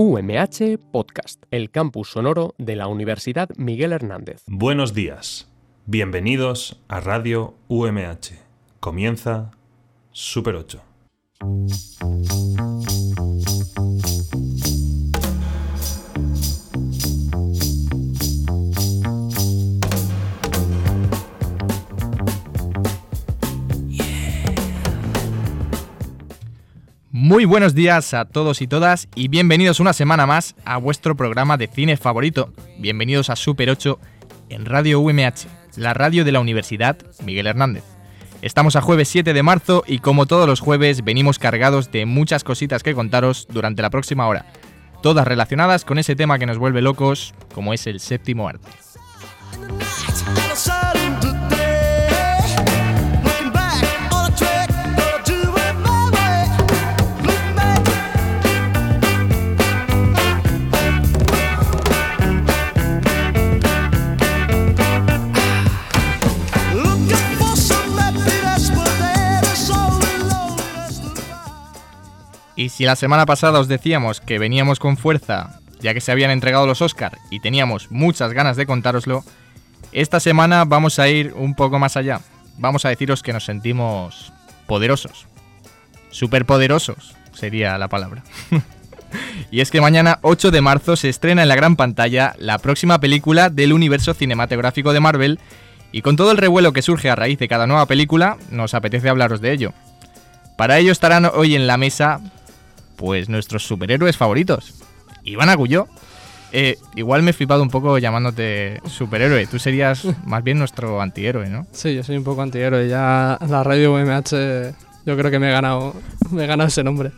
UMH Podcast, el campus sonoro de la Universidad Miguel Hernández. Buenos días. Bienvenidos a Radio UMH. Comienza Super 8. Muy buenos días a todos y todas y bienvenidos una semana más a vuestro programa de cine favorito. Bienvenidos a Super 8 en Radio UMH, la radio de la Universidad Miguel Hernández. Estamos a jueves 7 de marzo y como todos los jueves venimos cargados de muchas cositas que contaros durante la próxima hora, todas relacionadas con ese tema que nos vuelve locos, como es el séptimo arte. Y si la semana pasada os decíamos que veníamos con fuerza, ya que se habían entregado los Oscar y teníamos muchas ganas de contároslo, esta semana vamos a ir un poco más allá. Vamos a deciros que nos sentimos poderosos. Superpoderosos sería la palabra. y es que mañana 8 de marzo se estrena en la gran pantalla la próxima película del universo cinematográfico de Marvel y con todo el revuelo que surge a raíz de cada nueva película, nos apetece hablaros de ello. Para ello estarán hoy en la mesa pues nuestros superhéroes favoritos. Iván Agulló. Eh, igual me he flipado un poco llamándote superhéroe. Tú serías más bien nuestro antihéroe, ¿no? Sí, yo soy un poco antihéroe. Ya la radio UMH yo creo que me he ganado, me he ganado ese nombre.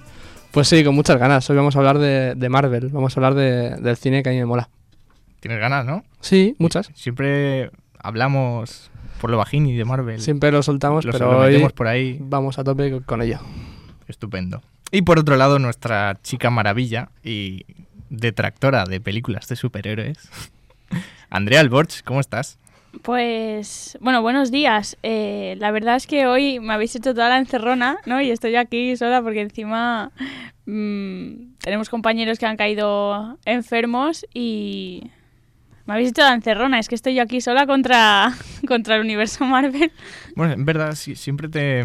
Pues sí, con muchas ganas. Hoy vamos a hablar de, Marvel. Vamos a hablar del cine que a mí me mola. Tienes ganas, ¿no? Sí, muchas. Siempre hablamos por lo bajín y de Marvel. Siempre lo soltamos, pero hoy por ahí. vamos a tope con ello. Estupendo. Y por otro lado, nuestra chica maravilla y detractora de películas de superhéroes, Andrea Alborch, ¿cómo estás? Pues, bueno, buenos días. Eh, la verdad es que hoy me habéis hecho toda la encerrona, ¿no? Y estoy aquí sola porque encima mm, tenemos compañeros que han caído enfermos y me habéis hecho la encerrona, es que estoy yo aquí sola contra, contra el universo Marvel. Bueno, en verdad, siempre te.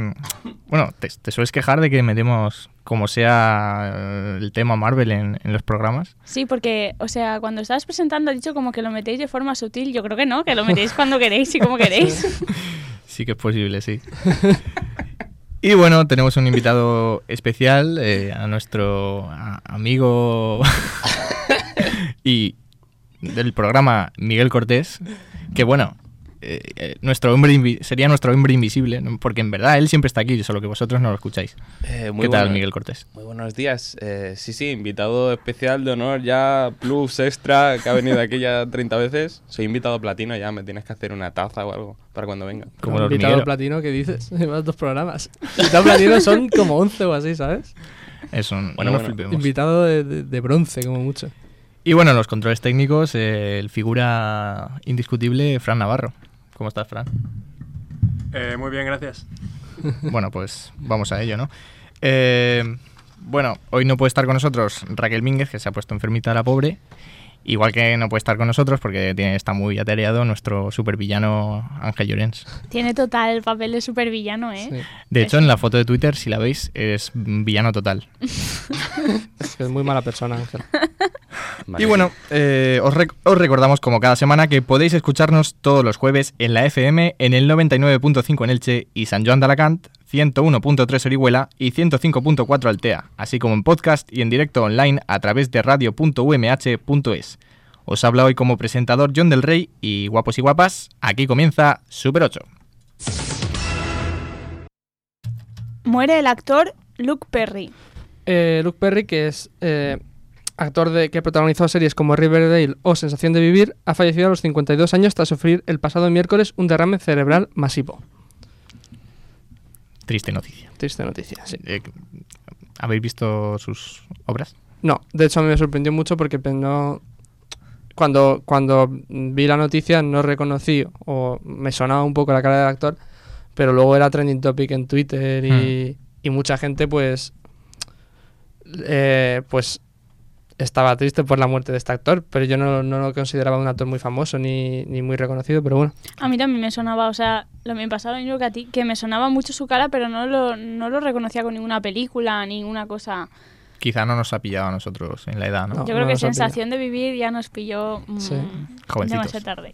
Bueno, te, sueles quejar de que metemos como sea eh, el tema Marvel en, los programas. Sí, porque, o sea, cuando estabas presentando, has dicho como que lo metéis de forma sutil. Yo creo que no, que lo metéis cuando queréis y como queréis. Sí que es posible, sí. Y bueno, tenemos un invitado especial, eh, a nuestro amigo y, del programa Miguel Cortés, que bueno, eh, eh, nuestro hombre sería nuestro hombre invisible, porque en verdad él siempre está aquí, solo que vosotros no lo escucháis. Eh, ¿Qué tal, Miguel Cortés? Muy buenos días. sí, sí, invitado especial de honor, ya plus extra, que ha venido aquí ya 30 veces. Soy invitado platino, ya me tienes que hacer una taza o algo para cuando venga. Como invitado platino, ¿qué dices? Llevas dos programas. Invitado platino son como 11 o así, ¿sabes? Es un bueno, Invitado de, de bronce, como mucho. Y bueno, en los controles técnicos, eh, el figura indiscutible, Fran Navarro. ¿Cómo estás, Fran? Eh, muy bien, gracias. Bueno, pues vamos a ello, ¿no? Eh, bueno, hoy no puede estar con nosotros Raquel Mínguez, que se ha puesto enfermita la pobre. Igual que no puede estar con nosotros porque tiene, está muy atareado nuestro supervillano Ángel Llorens. Tiene total el papel de supervillano, ¿eh? De hecho, en la foto de Twitter, si la veis, es villano total. es muy mala persona, Ángel. Y bueno, eh, os, os, recordamos como cada semana que podéis escucharnos todos los jueves en la FM en el 99.5 en Elche y San Joan de Alacant, 101.3 Orihuela y 105.4 Altea, así como en podcast y en directo online a través de radio.umh.es. Os habla hoy como presentador John del Rey y guapos y guapas, aquí comienza Super 8. Muere el actor Luke Perry. Eh, Luke Perry, que es eh, actor de, que protagonizó series como Riverdale o Sensación de Vivir, ha fallecido a los 52 años tras sufrir el pasado miércoles un derrame cerebral masivo. Triste noticia. Triste noticia, sí. Eh, ¿Habéis visto sus obras? No, de hecho a mí me sorprendió mucho porque no, cuando, cuando vi la noticia no reconocí o me sonaba un poco la cara del actor, pero luego era trending topic en Twitter y, hmm. y mucha gente pues eh, pues estaba triste por la muerte de este actor, pero yo no, no lo consideraba un actor muy famoso ni, ni muy reconocido, pero bueno. A mí también me sonaba, o sea, lo me pasaba lo mismo que a ti, que me sonaba mucho su cara, pero no lo, no lo reconocía con ninguna película, ninguna cosa. Quizá no nos ha pillado a nosotros en la edad, ¿no? No. Yo creo que nos ha sensación de vivir ya nos pilló mm, Sí. Demasiado tarde.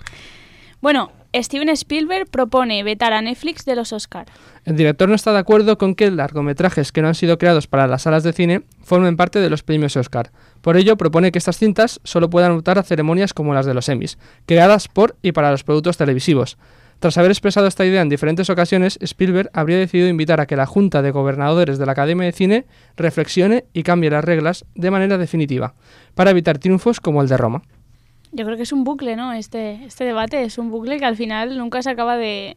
bueno, Steven Spielberg propone vetar a Netflix de los Oscar. El director no está de acuerdo con que largometrajes que no han sido creados para las salas de cine formen parte de los premios Oscar. Por ello, propone que estas cintas solo puedan optar a ceremonias como las de los Emmys, creadas por y para los productos televisivos. Tras haber expresado esta idea en diferentes ocasiones, Spielberg habría decidido invitar a que la Junta de Gobernadores de la Academia de Cine reflexione y cambie las reglas de manera definitiva, para evitar triunfos como el de Roma. Yo creo que es un bucle, ¿no? Este, este debate es un bucle que al final nunca se acaba de...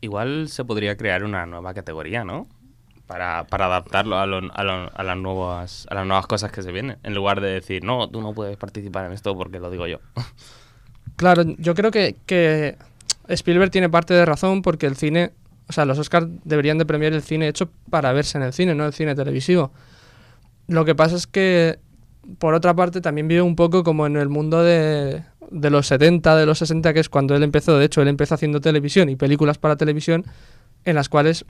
Igual se podría crear una nueva categoría, ¿no? Para, para adaptarlo a, lo- a, lo- a las nuevas, a las nuevas cosas que se vienen. En lugar de decir, no, tú no puedes participar en esto porque lo digo yo. Claro, yo creo que, que Spielberg tiene parte de razón porque el cine, o sea, los Oscars deberían de premiar el cine hecho para verse en el cine, no el cine televisivo. Lo que pasa es que, por otra parte, también vive un poco como en el mundo de, de los 70, de los 60, que es cuando él empezó. De hecho, él empezó haciendo televisión y películas para televisión en las cuales,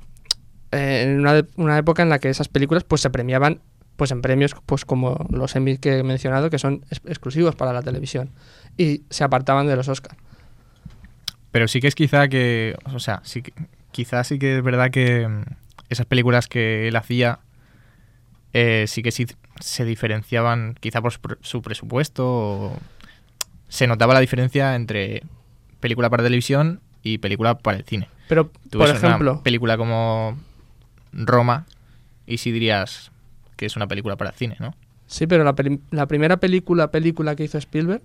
eh, en una, una época en la que esas películas pues se premiaban pues en premios pues como los Emmy que he mencionado que son ex- exclusivos para la televisión y se apartaban de los Oscars. Pero sí que es quizá que, o sea, sí que, quizá sí que es verdad que mm, esas películas que él hacía eh, sí que sí se diferenciaban quizá por su pre- su presupuesto o se notaba la diferencia entre película para televisión y película para el cine. Pero, Tú por ves una ejemplo, película como Roma y sí dirías que es una película para el cine, ¿no? sí, pero la, la primera película película que hizo Spielberg,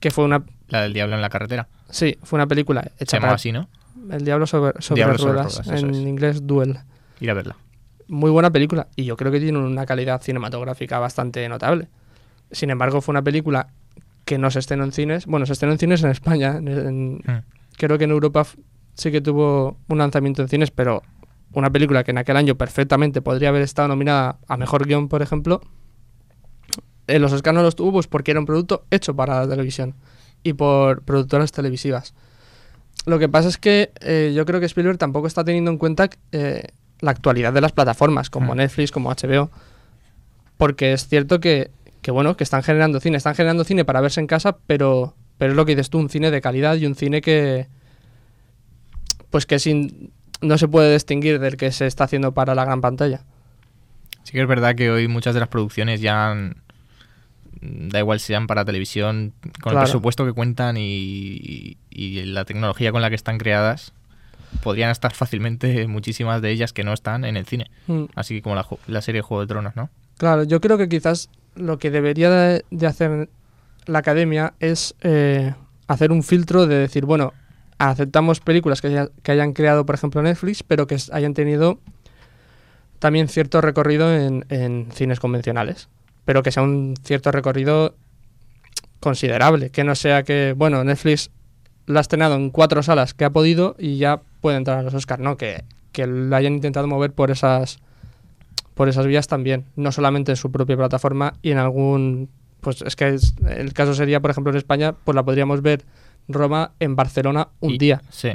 que fue una La del diablo en la carretera. sí, fue una película Se hecha llamaba para así, ¿no? El diablo sobre, sobre Diablo sobre ruedas, en es. inglés Duel. Ir a verla. Muy buena película y yo creo que tiene una calidad cinematográfica bastante notable. Sin embargo, fue una película que no se estrenó en cines. Bueno, se estrenó en cines en España. en- Mm. creo que en Europa sí que tuvo un lanzamiento en cines, pero una película que en aquel año perfectamente podría haber estado nominada a Mejor Guión, por ejemplo, en los Oscars no los tuvo pues porque era un producto hecho para la televisión y por productoras televisivas. Lo que pasa es que eh, yo creo que Spielberg tampoco está teniendo en cuenta eh, la actualidad de las plataformas como Mm. Netflix, como HBO, porque es cierto que, que, bueno, que están generando cine, están generando cine para verse en casa, pero, pero es lo que dices tú, un cine de calidad y un cine que, pues que sin, no se puede distinguir del que se está haciendo para la gran pantalla. Sí que es verdad que hoy muchas de las producciones ya han- da igual si sean para televisión, con Claro. el presupuesto que cuentan y, y la tecnología con la que están creadas, podrían estar fácilmente muchísimas de ellas que no están en el cine. Mm. Así como la, la serie Juego de Tronos, ¿no? Claro, yo creo que quizás lo que debería de, de hacer la academia es eh, hacer un filtro de decir, bueno, aceptamos películas que, haya- que hayan creado, por ejemplo, Netflix, pero que hayan tenido también cierto recorrido en, en cines convencionales, pero que sea un cierto recorrido considerable, que no sea que, bueno, Netflix la ha estrenado en cuatro salas que ha podido y ya puede entrar a los Oscars, ¿no? Que, que lo hayan intentado mover por esas por esas vías también, no solamente en su propia plataforma y en algún pues es que es- el caso sería, por ejemplo, en España, pues la podríamos ver Roma en Barcelona un Y- día. Sí.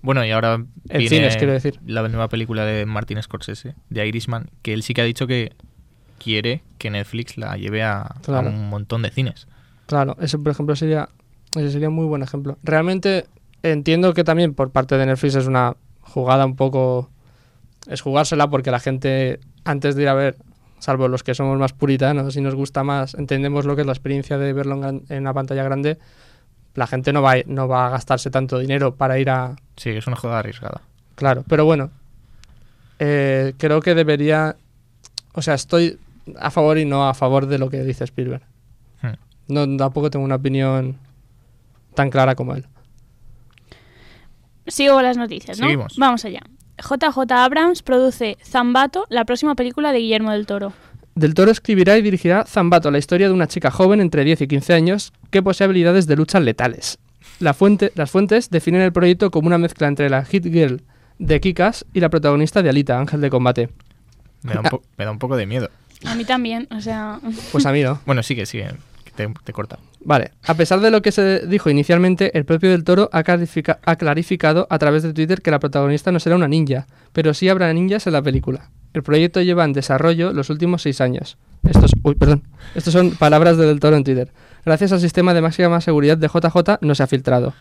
Bueno, y ahora En viene cines, quiero decir. la nueva película de Martin Scorsese, de Irishman, que él sí que ha dicho que quiere que Netflix la lleve a, a un montón de cines. Claro, ese por ejemplo sería ese sería un muy buen ejemplo. Realmente entiendo que también por parte de Netflix es una jugada un poco es jugársela porque la gente antes de ir a ver, salvo los que somos más puritanos y nos gusta más, entendemos lo que es la experiencia de verlo en, gran- en una pantalla grande, la gente no va, a- no va a gastarse tanto dinero para ir a, Sí, es una jugada arriesgada. Claro, pero bueno, eh, creo que debería, o sea, estoy a favor y no a favor de lo que dice Spielberg. Hmm. No, tampoco tengo una opinión tan clara como él. Sigo con las noticias, ¿no? Seguimos. Vamos allá. JJ Abrams produce Zambato, la próxima película de Guillermo del Toro. Del Toro escribirá y dirigirá Zambato, la historia de una chica joven entre 10 y 15 años que posee habilidades de lucha letales. La fuente, las fuentes definen el proyecto como una mezcla entre la hit girl de Kikas y la protagonista de Alita, Ángel de Combate. Me da un, po- me da un poco de miedo. A mí también, o sea... Pues a mí no. Bueno, sigue, sigue. que Te, te corta. Vale, a pesar de lo que se dijo inicialmente, el propio del Toro ha, ha clarificado a través de Twitter que la protagonista no será una ninja, pero sí habrá ninjas en la película. El proyecto lleva en desarrollo los últimos seis años. Estos, uy, perdón. Estos son palabras de del Toro en Twitter. Gracias al sistema de máxima seguridad de JJ no se ha filtrado.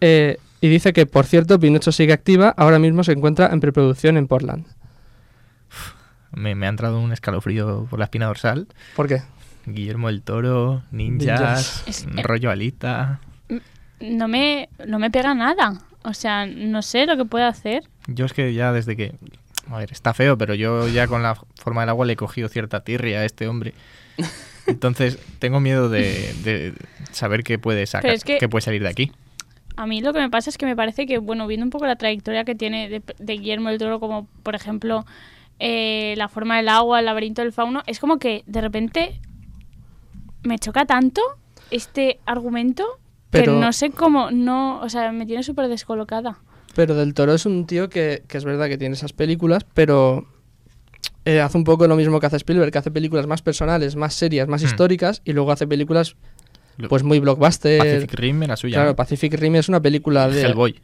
Eh, y dice que, por cierto, Pinocho sigue activa, ahora mismo se encuentra en preproducción en Portland. Me, me ha entrado un escalofrío por la espina dorsal. ¿Por qué? Guillermo del Toro, ninjas, Ninjas. Es- rollo alita. No me, no me pega nada. O sea, no sé lo que puede hacer. Yo es que ya desde que... A ver, está feo, pero yo ya con la forma del agua le he cogido cierta tirria a este hombre. Entonces, tengo miedo de, de saber qué puede sacar, Pero es que- qué puede salir de aquí. A mí lo que me pasa es que me parece que, bueno, viendo un poco la trayectoria que tiene de, de Guillermo del Toro, como por ejemplo eh, La forma del agua, El laberinto del fauno, es como que de repente me choca tanto este argumento Pero- que no sé cómo, no, o sea, me tiene súper descolocada. Pero Del Toro es un tío que, que es verdad que tiene esas películas, pero eh, hace un poco lo mismo que hace Spielberg, que hace películas más personales, más serias, más Hmm. históricas, y luego hace películas pues muy blockbuster. Pacific Rim era suya. Claro, ¿no? Pacific Rim es una película de... Hellboy.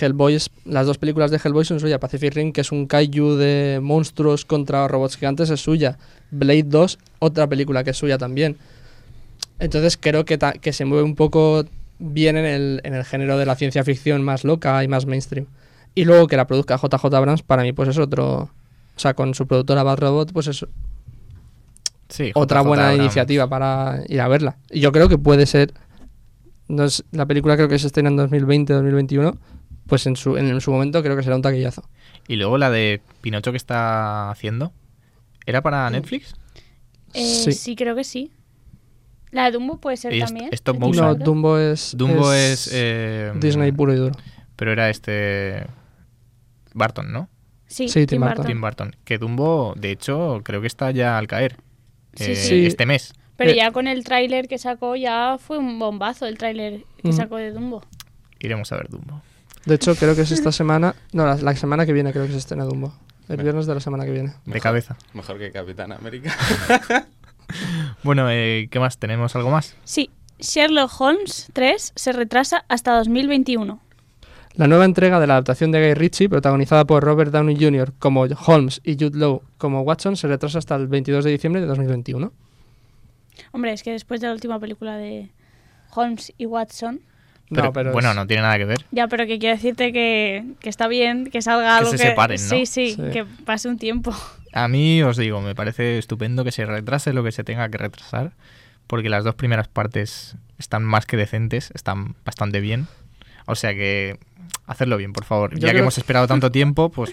Hellboy es- las dos películas de Hellboy son suyas. Pacific Rim, que es un kaiju de monstruos contra robots gigantes, es suya. Blade 2, otra película que es suya también. Entonces creo que, que se mueve un poco bien en el, en el género de la ciencia ficción más loca y más mainstream. Y luego que la produzca JJ Abrams, para mí pues es otro... O sea, con su productora Bad Robot, pues es Sí, otra buena Abrams. iniciativa para ir a verla. Y yo creo que puede ser. No es, la película creo que se estrena en 2020-2021. Pues en su, en su momento creo que será un taquillazo. Y luego la de Pinocho que está haciendo. ¿Era para Netflix? Eh, Sí. sí. creo que sí. La de Dumbo puede ser es- también. stop motion. No. Dumbo es. Dumbo es... eh, Disney puro y duro. Pero era este... Barton, ¿no? Sí, Sí, Tim Tim. Burton. Tim Burton. Que Dumbo, de hecho, creo que está ya al caer. Sí, eh, sí. Este mes. Pero Eh, ya con el tráiler que sacó ya fue un bombazo el tráiler que Mm. sacó de Dumbo. Iremos a ver Dumbo. De hecho, creo que es esta semana. No, la, la semana que viene creo que se estrena Dumbo. El viernes de la semana que viene. De cabeza. Mejor que Capitán América. Bueno, eh, ¿qué más? ¿Tenemos algo más? Sí, Sherlock Holmes 3 se retrasa hasta 2021. La nueva entrega de la adaptación de Guy Ritchie, protagonizada por Robert Downey Jr. como Holmes y Jude Law como Watson, se retrasa hasta el 22 de diciembre de 2021. Hombre, es que después de la última película de Holmes y Watson, Pero, no, pero bueno, es- no tiene nada que ver. ya, pero que quiero decirte que, que está bien, que salga algo se separen, ¿no? Sí, sí, Sí. que pase un tiempo. A mí os digo, me parece estupendo que se retrase lo que se tenga que retrasar, porque las dos primeras partes están más que decentes, están bastante bien. O sea que hacerlo bien, por favor. Yo ya que hemos esperado tanto tiempo, pues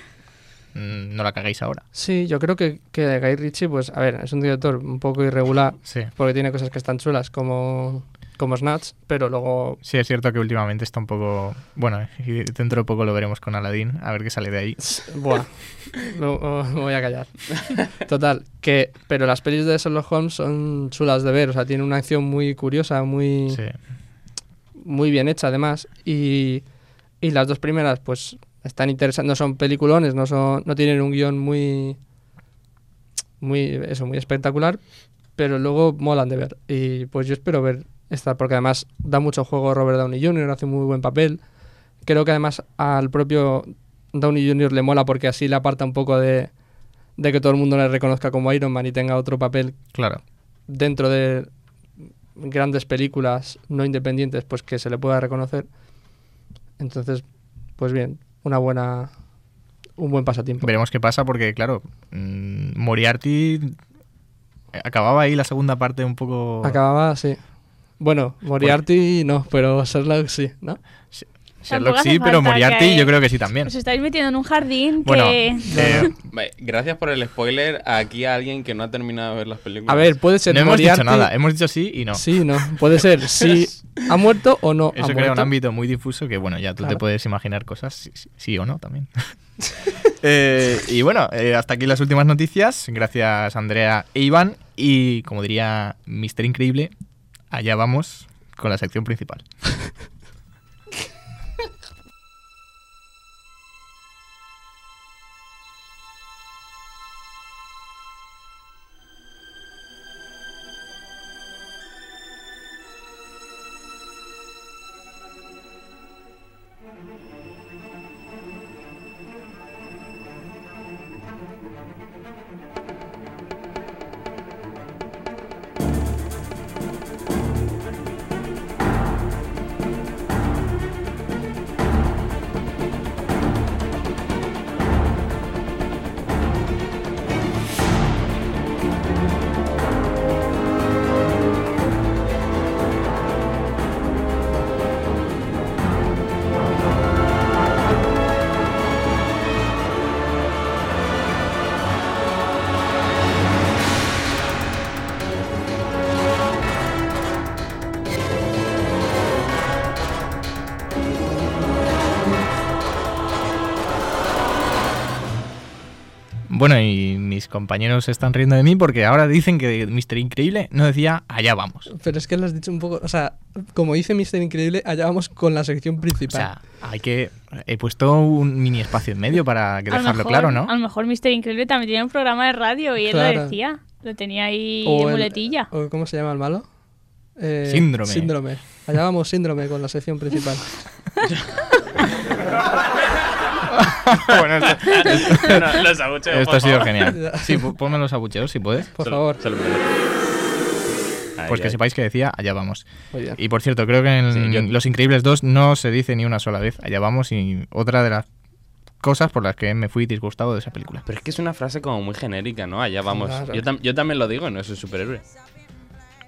mm, no la cagáis ahora. Sí, yo creo que, que Guy Ritchie, pues, a ver, es un director un poco irregular, Sí. porque tiene cosas que están chulas como, como Snatch, pero luego Sí, es cierto que últimamente está un poco... Bueno, dentro de poco lo veremos con Aladdin, a ver qué sale de ahí. Buah, no, me voy a callar. Total, que pero las pelis de Sherlock Holmes son chulas de ver, o sea, tiene una acción muy curiosa, muy, Sí. muy bien hecha además, y, y las dos primeras pues están interesantes, no son peliculones, no son no tienen un guion muy muy eso, muy espectacular, pero luego molan de ver y pues yo espero ver esta porque además da mucho juego Robert Downey Jr., hace muy buen papel. Creo que además al propio Downey Jr. le mola porque así le aparta un poco de, de que todo el mundo le reconozca como Iron Man y tenga otro papel Claro. dentro de grandes películas no independientes, pues que se le pueda reconocer. Entonces, pues bien, una buena un buen pasatiempo. Veremos qué pasa porque, claro, mm, Moriarty acababa ahí la segunda parte un poco... Acababa, sí. Bueno, Moriarty no, pero Sherlock sí, ¿no? Sherlock sí, pero Moriarty yo creo que sí también. Os estáis metiendo en un jardín Bueno, que... eh, Vale, Gracias por el spoiler aquí a alguien que no ha terminado de ver las películas. A ver, puede ser no hemos dicho Moriarty. nada, hemos dicho sí y no. Sí, no, puede ser si ha muerto o no. Eso ha crea un ámbito muy difuso que, bueno, ya tú te puedes imaginar cosas, sí, sí- sí o no también. Eh, y bueno, eh, hasta aquí las últimas noticias. Gracias Andrea e Iván. Y como diría Mister Increíble, allá vamos con la sección principal. Bueno, y mis compañeros se están riendo de mí porque ahora dicen que Mr. Increíble no decía allá vamos. Pero es que lo has dicho un poco, o sea, como dice Mr. Increíble, allá vamos con la sección O principal. sea, hay que. He puesto un mini espacio en medio para que dejarlo mejor- claro, ¿no? A lo mejor Mr. Increíble también tiene un programa de radio y él Claro. lo decía. Lo tenía ahí O en el- muletilla. o ¿Cómo se llama el malo? Eh, Síndrome. Síndrome. Allá vamos, síndrome con la sección principal. bueno, esto, Bueno, los abucheos, esto por ha sido favor. genial. Sí, ponme los abucheos si puedes. Por favor. se lo merece. Ahí, Pues que sepáis que decía allá vamos. Y por cierto, creo que en Sí, yo- Los Increíbles 2 no se dice ni una sola vez allá vamos y otra de las cosas por las que me fui disgustado de esa película. Pero es que es una frase como muy genérica, ¿no? Allá vamos. Claro. Yo, tam- yo también lo digo, no soy superhéroe.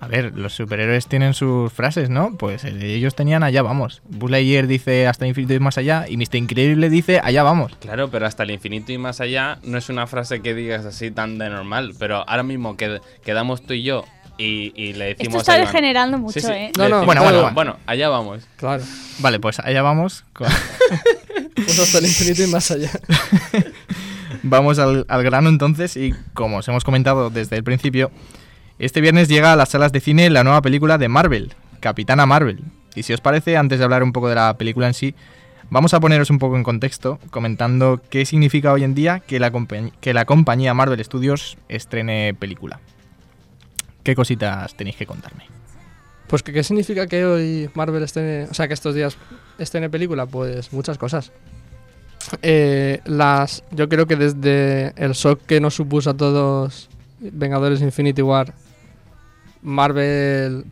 A ver, los superhéroes tienen sus frases, ¿no? Pues ellos tenían allá vamos. Buzz Lightyear dice hasta infinito y más allá y Mr. Increíble dice allá vamos. Claro, pero hasta el infinito y más allá no es una frase que digas así tan de normal. Pero ahora mismo que quedamos tú y yo y, y le decimos. Esto está degenerando mucho, Sí, sí, ¿eh? No, no, bueno, bueno, bueno, bueno, allá vamos. Claro. Vale, pues allá vamos. con- Pues hasta el infinito y más allá. Vamos al, al grano entonces y como os hemos comentado desde el principio, este viernes llega a las salas de cine la nueva película de Marvel, Capitana Marvel. Y si os parece, antes de hablar un poco de la película en sí, vamos a poneros un poco en contexto comentando qué significa hoy en día que la, compañ- que la compañía Marvel Studios estrene película. ¿Qué cositas tenéis que contarme? Pues, ¿qué, qué significa que hoy Marvel esté, o sea, que estos días esté en película? Pues muchas cosas. Eh, las, yo creo que desde el shock que nos supuso a todos Vengadores Infinity War, Marvel,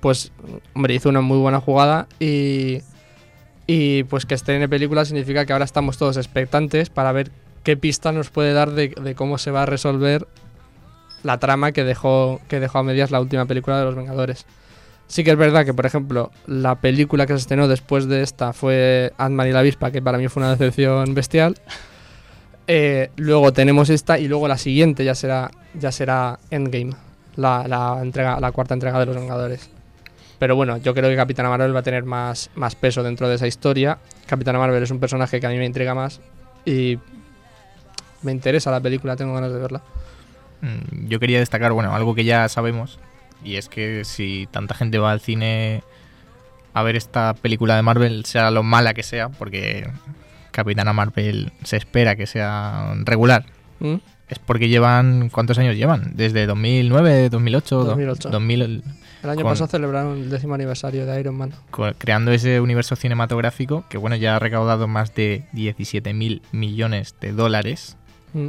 pues, hombre, hizo una muy buena jugada y, y pues que esté en película significa que ahora estamos todos expectantes para ver qué pista nos puede dar de, cómo se va a resolver la trama que dejó, que dejó a medias la última película de los Vengadores. Sí que es verdad que, por ejemplo, la película que se estrenó después de esta fue Ant-Man y la avispa, que para mí fue una decepción bestial. Eh, luego tenemos esta y luego la siguiente ya será, ya será Endgame, la, la entrega, la cuarta entrega de los Vengadores. Pero bueno, yo creo que Capitana Marvel va a tener más, más peso dentro de esa historia. Capitana Marvel es un personaje que a mí me intriga más y me interesa la película, tengo ganas de verla. Mm, Yo quería destacar, bueno, algo que ya sabemos, y es que si tanta gente va al cine a ver esta película de Marvel, sea lo mala que sea, porque Capitana Marvel se espera que sea regular, ¿Mm? Es porque llevan, ¿cuántos años llevan? Desde 2009, 2008, do- 2008. 2000, El año Con- pasado celebraron el décimo aniversario de Iron Man. creando ese universo cinematográfico que, bueno, ya ha recaudado más de 17 mil millones de dólares ¿Mm?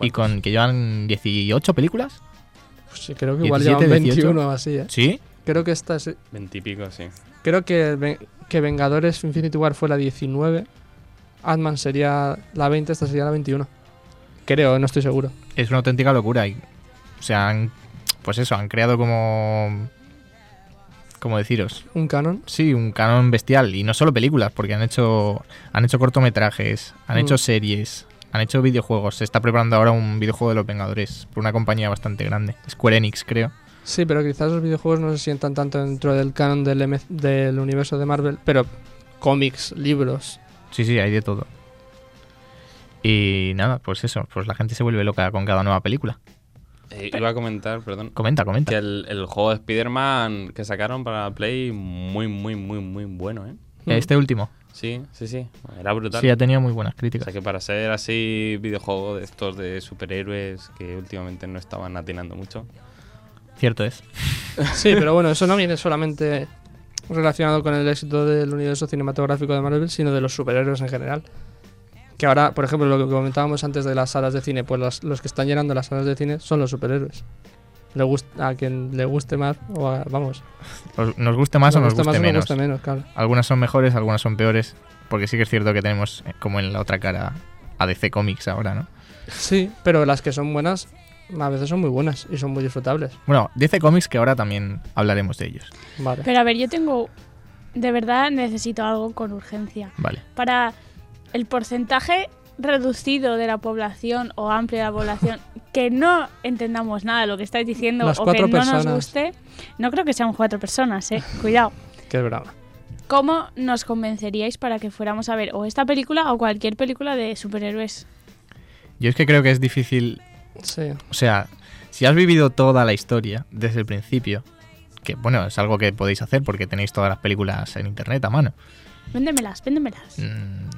Y con que llevan 18 películas. Pues sí, creo que igual 17, llevan 18. 21 o así, ¿eh? ¿Sí? Creo que esta es, Veintipico, sí. creo que, que Vengadores Infinity War fue la 19, Ant-Man sería la 20, esta sería la 21. Creo, no estoy seguro. es una auténtica locura. Y, o sea, han, pues eso, han creado como. ¿Cómo deciros? Un canon. Sí, un canon bestial. Y no solo películas, porque han hecho, han hecho cortometrajes, han Mm. hecho series, han hecho videojuegos. Se está preparando ahora un videojuego de los Vengadores por una compañía bastante grande. Square Enix, creo. Sí, pero quizás los videojuegos no se sientan tanto dentro del canon del, M- del universo de Marvel, pero cómics, libros. Sí, sí, hay de todo. Y nada, pues eso, pues la gente se vuelve loca con cada nueva película. Eh, iba a comentar, perdón, Comenta, comenta. que el, el juego de Spider-Man que sacaron para Play, muy, muy, muy, muy bueno, ¿eh? Este último. Sí, sí, sí. Era brutal. Sí, ha tenido muy buenas O críticas. sea que para ser así videojuego de estos de superhéroes que últimamente no estaban atinando mucho. Cierto es. Sí, pero bueno, eso no viene solamente relacionado con el éxito del universo cinematográfico de Marvel, sino de los superhéroes en general. Que ahora, por ejemplo, lo que comentábamos antes de las salas de cine, pues los, los que están llenando las salas de cine son los superhéroes. Le gusta, a quien le guste más, o a- vamos, Os- Nos guste más o nos guste guste más menos. guste menos, claro. Algunas son mejores, algunas son peores. Porque sí que es cierto que tenemos, eh, como en la otra cara, a DC Comics ahora, ¿no? Sí, pero las que son buenas, a veces son muy buenas y son muy disfrutables. Bueno, DC Comics que ahora también hablaremos de ellos. Vale. Pero a ver, yo tengo. De verdad necesito algo con urgencia. Vale. Para el porcentaje reducido de la población o amplio de la población que no entendamos nada de lo que estáis diciendo Las o que no nos guste, no creo que sean cuatro personas, eh. Cuidado. Que es brava. ¿Cómo nos convenceríais para que fuéramos a ver o esta película o cualquier película de superhéroes? Yo es que creo que es difícil Sí. O sea, si has vivido toda la historia desde el principio, que bueno, es algo que podéis hacer porque tenéis todas las películas en internet a mano. Véndemelas, véndemelas. mm,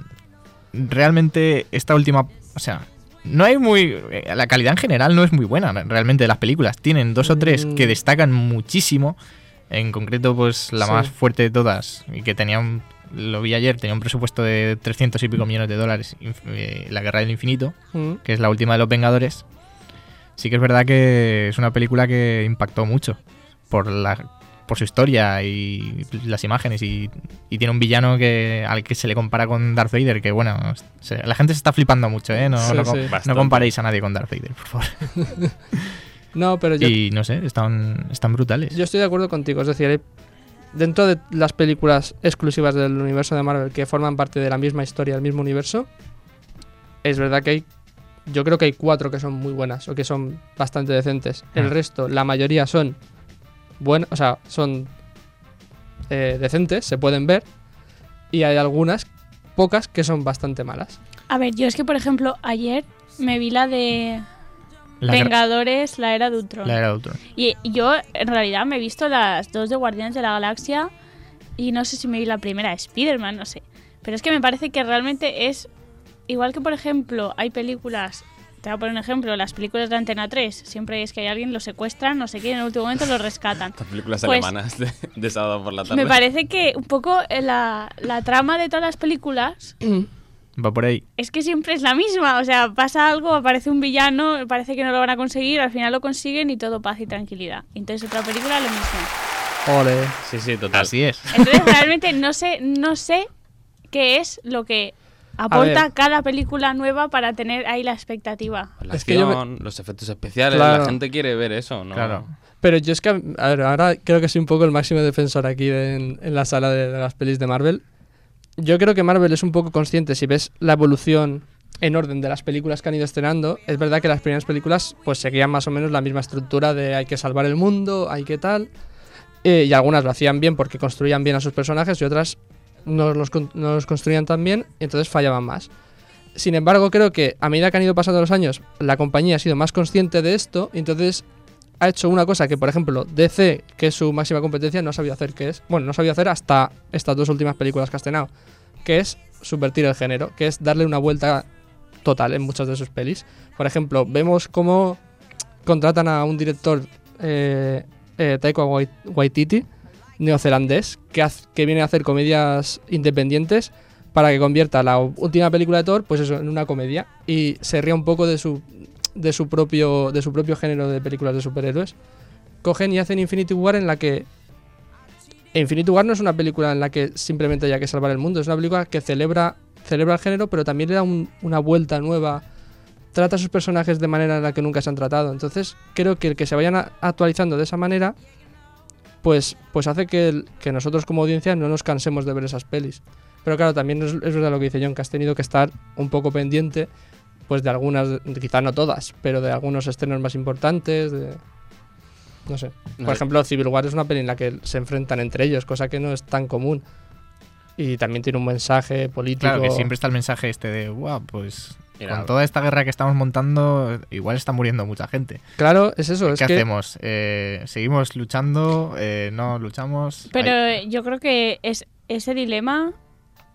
Realmente esta última, o sea, no hay muy eh, la calidad en general no es muy buena realmente de las películas. Tienen dos o tres Mm. que destacan muchísimo. En concreto, pues la Sí. más fuerte de todas y que tenía un lo vi ayer, tenía un presupuesto de 300 y pico millones de dólares, eh, La Guerra del Infinito, Mm. que es la última de los Vengadores, sí que es verdad que es una película que impactó mucho por la por su historia y las imágenes y, y tiene un villano que al que se le compara con Darth Vader que bueno se- la gente se está flipando mucho eh no, Sí, no, sí. no comparéis a nadie con Darth Vader por favor No, pero yo, y no sé están están brutales yo estoy de acuerdo contigo. Es decir, hay- dentro de las películas exclusivas del universo de Marvel que forman parte de la misma historia, del mismo universo, es verdad que hay. Yo creo que hay cuatro que son muy buenas o que son bastante decentes. El Mm. resto, la mayoría son buenas, o sea, son eh, decentes, se pueden ver. Y hay algunas, pocas, que son bastante malas. A ver, yo es que, por ejemplo, ayer me vi la de la, Vengadores, la era de Ultron. la era de Ultron. Y yo, en realidad, me he visto las dos de Guardianes de la Galaxia y no sé si me vi la primera de Spider-Man, no sé. Pero es que me parece que realmente es... Igual que, por ejemplo, hay películas... Te voy a poner un ejemplo, las películas de Antena 3. Siempre es que hay alguien, lo secuestran, no sé qué, y en el último momento lo rescatan. Estas películas Pues- alemanas de, de sábado por la tarde. Me parece que un poco eh, la, la trama de todas las películas va por ahí es que siempre es la misma. O sea, pasa algo, aparece un villano, parece que no lo van a conseguir, al final lo consiguen y todo paz y tranquilidad. Entonces otra película lo mismo. Ole. Sí, sí, total. así es Entonces realmente no sé, no sé qué es lo que aporta cada película nueva para tener ahí la expectativa. La Es que yo me- acción, los efectos especiales, Claro. la gente quiere ver eso, ¿no? claro Pero yo es que, a ver, ahora creo que soy un poco el máximo defensor aquí en, en la sala de, de las pelis de Marvel. Yo creo que Marvel es un poco consciente, si ves la evolución en orden de las películas que han ido estrenando, es verdad que las primeras películas pues seguían más o menos la misma estructura de hay que salvar el mundo, hay que tal, eh, y algunas lo hacían bien porque construían bien a sus personajes y otras no los, construían tan bien entonces fallaban más. Sin embargo, creo que a medida que han ido pasando los años, la compañía ha sido más consciente de esto entonces ha hecho una cosa que, por ejemplo, DC, que es su máxima competencia, no ha sabido hacer, que es, bueno, no ha sabido hacer hasta estas dos últimas películas que ha estrenado, que es subvertir el género, que es darle una vuelta total en muchas de sus pelis. Por ejemplo, vemos cómo contratan a un director, eh, eh, Taika Wai- Waititi, neozelandés, que, haz- que viene a hacer comedias independientes para que convierta la última película de Thor, pues eso, en una comedia y se ría un poco de su de su propio de su propio género de películas de superhéroes. Cogen y hacen Infinity War en la que Infinity War no es una película en la que simplemente haya que salvar el mundo, es una película que celebra celebra el género, pero también le da un- una vuelta nueva. Trata a sus personajes de manera en la que nunca se han tratado. Entonces, creo que el que se vayan actualizando de esa manera pues, pues hace que, el- que nosotros como audiencia no nos cansemos de ver esas pelis. Pero claro, también es, es verdad lo que dice John, que has tenido que estar un poco pendiente pues de algunas, quizá no todas, pero de algunos estrenos más importantes, de... No sé. Por No, ejemplo, Civil War es una peli en la que se enfrentan entre ellos, cosa que no es tan común. Y también tiene un mensaje político. Claro, que siempre está el mensaje este de, wow, pues Mira, con toda esta guerra que estamos montando, igual está muriendo mucha gente. Claro, es eso. Es ¿Qué que hacemos? Eh, ¿Seguimos luchando? Eh, ¿No luchamos? Pero yo creo que es ese dilema,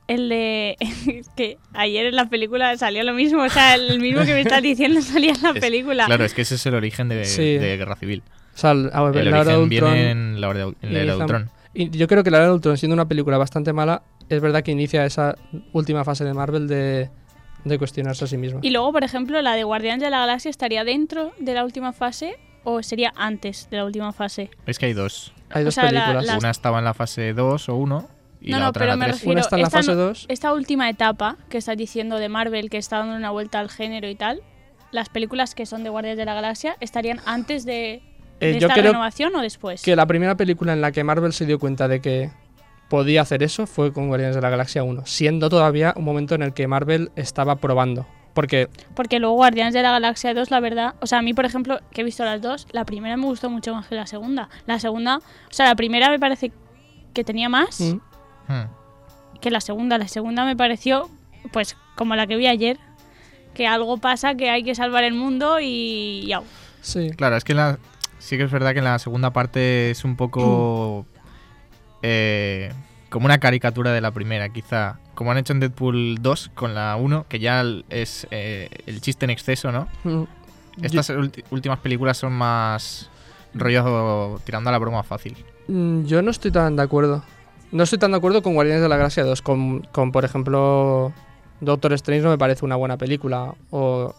el de es que ayer en la película salió lo mismo, o sea, el mismo que me estás diciendo salía en la Es- película. claro, es que ese es el origen de, Sí. de Guerra Civil. o sea, el- a ver, El la era de origen Ultron- viene en la, hora de- en la era de y Ultron. Y yo creo que la era de Ultron, siendo una película bastante mala, es verdad que inicia esa última fase de Marvel de, de cuestionarse a sí misma. Y luego, por ejemplo, la de Guardianes de la Galaxia estaría dentro de la última fase o sería antes de la última fase. Es que hay dos. Hay o dos sea, películas. la- Una estaba en la fase 2 o 1 y no, la no, otra pero en la me 3. refiero Una está en la esta, fase no- 2. esta última etapa que estás diciendo de Marvel que está dando una vuelta al género y tal. Las películas que son de Guardianes de la Galaxia estarían antes de, de Eh, yo esta creo renovación o después. que la primera película en la que Marvel se dio cuenta de que podía hacer eso fue con Guardianes de la Galaxia 1, siendo todavía un momento en el que Marvel estaba probando. Porque Porque luego Guardianes de la Galaxia 2, la verdad, o sea, a mí, por ejemplo, que he visto las dos, la primera me gustó mucho más que la segunda. La segunda, o sea, la primera me parece que tenía más mm, Hmm. que la segunda. La segunda me pareció, pues, como la que vi ayer, que algo pasa, que hay que salvar el mundo y ya. sí, Claro, es que la, sí que es verdad que en la segunda parte es un poco eh, como una caricatura de la primera, quizá. Como han hecho en Deadpool 2 con la 1, que ya es eh, el chiste en exceso, ¿no? mm, Estas últimas películas son más rollo tirando a la broma fácil. Mm, Yo no estoy tan de acuerdo. No estoy tan de acuerdo con Guardianes de la Galaxia 2. Con, con, por ejemplo, Doctor Strange no me parece una buena película. O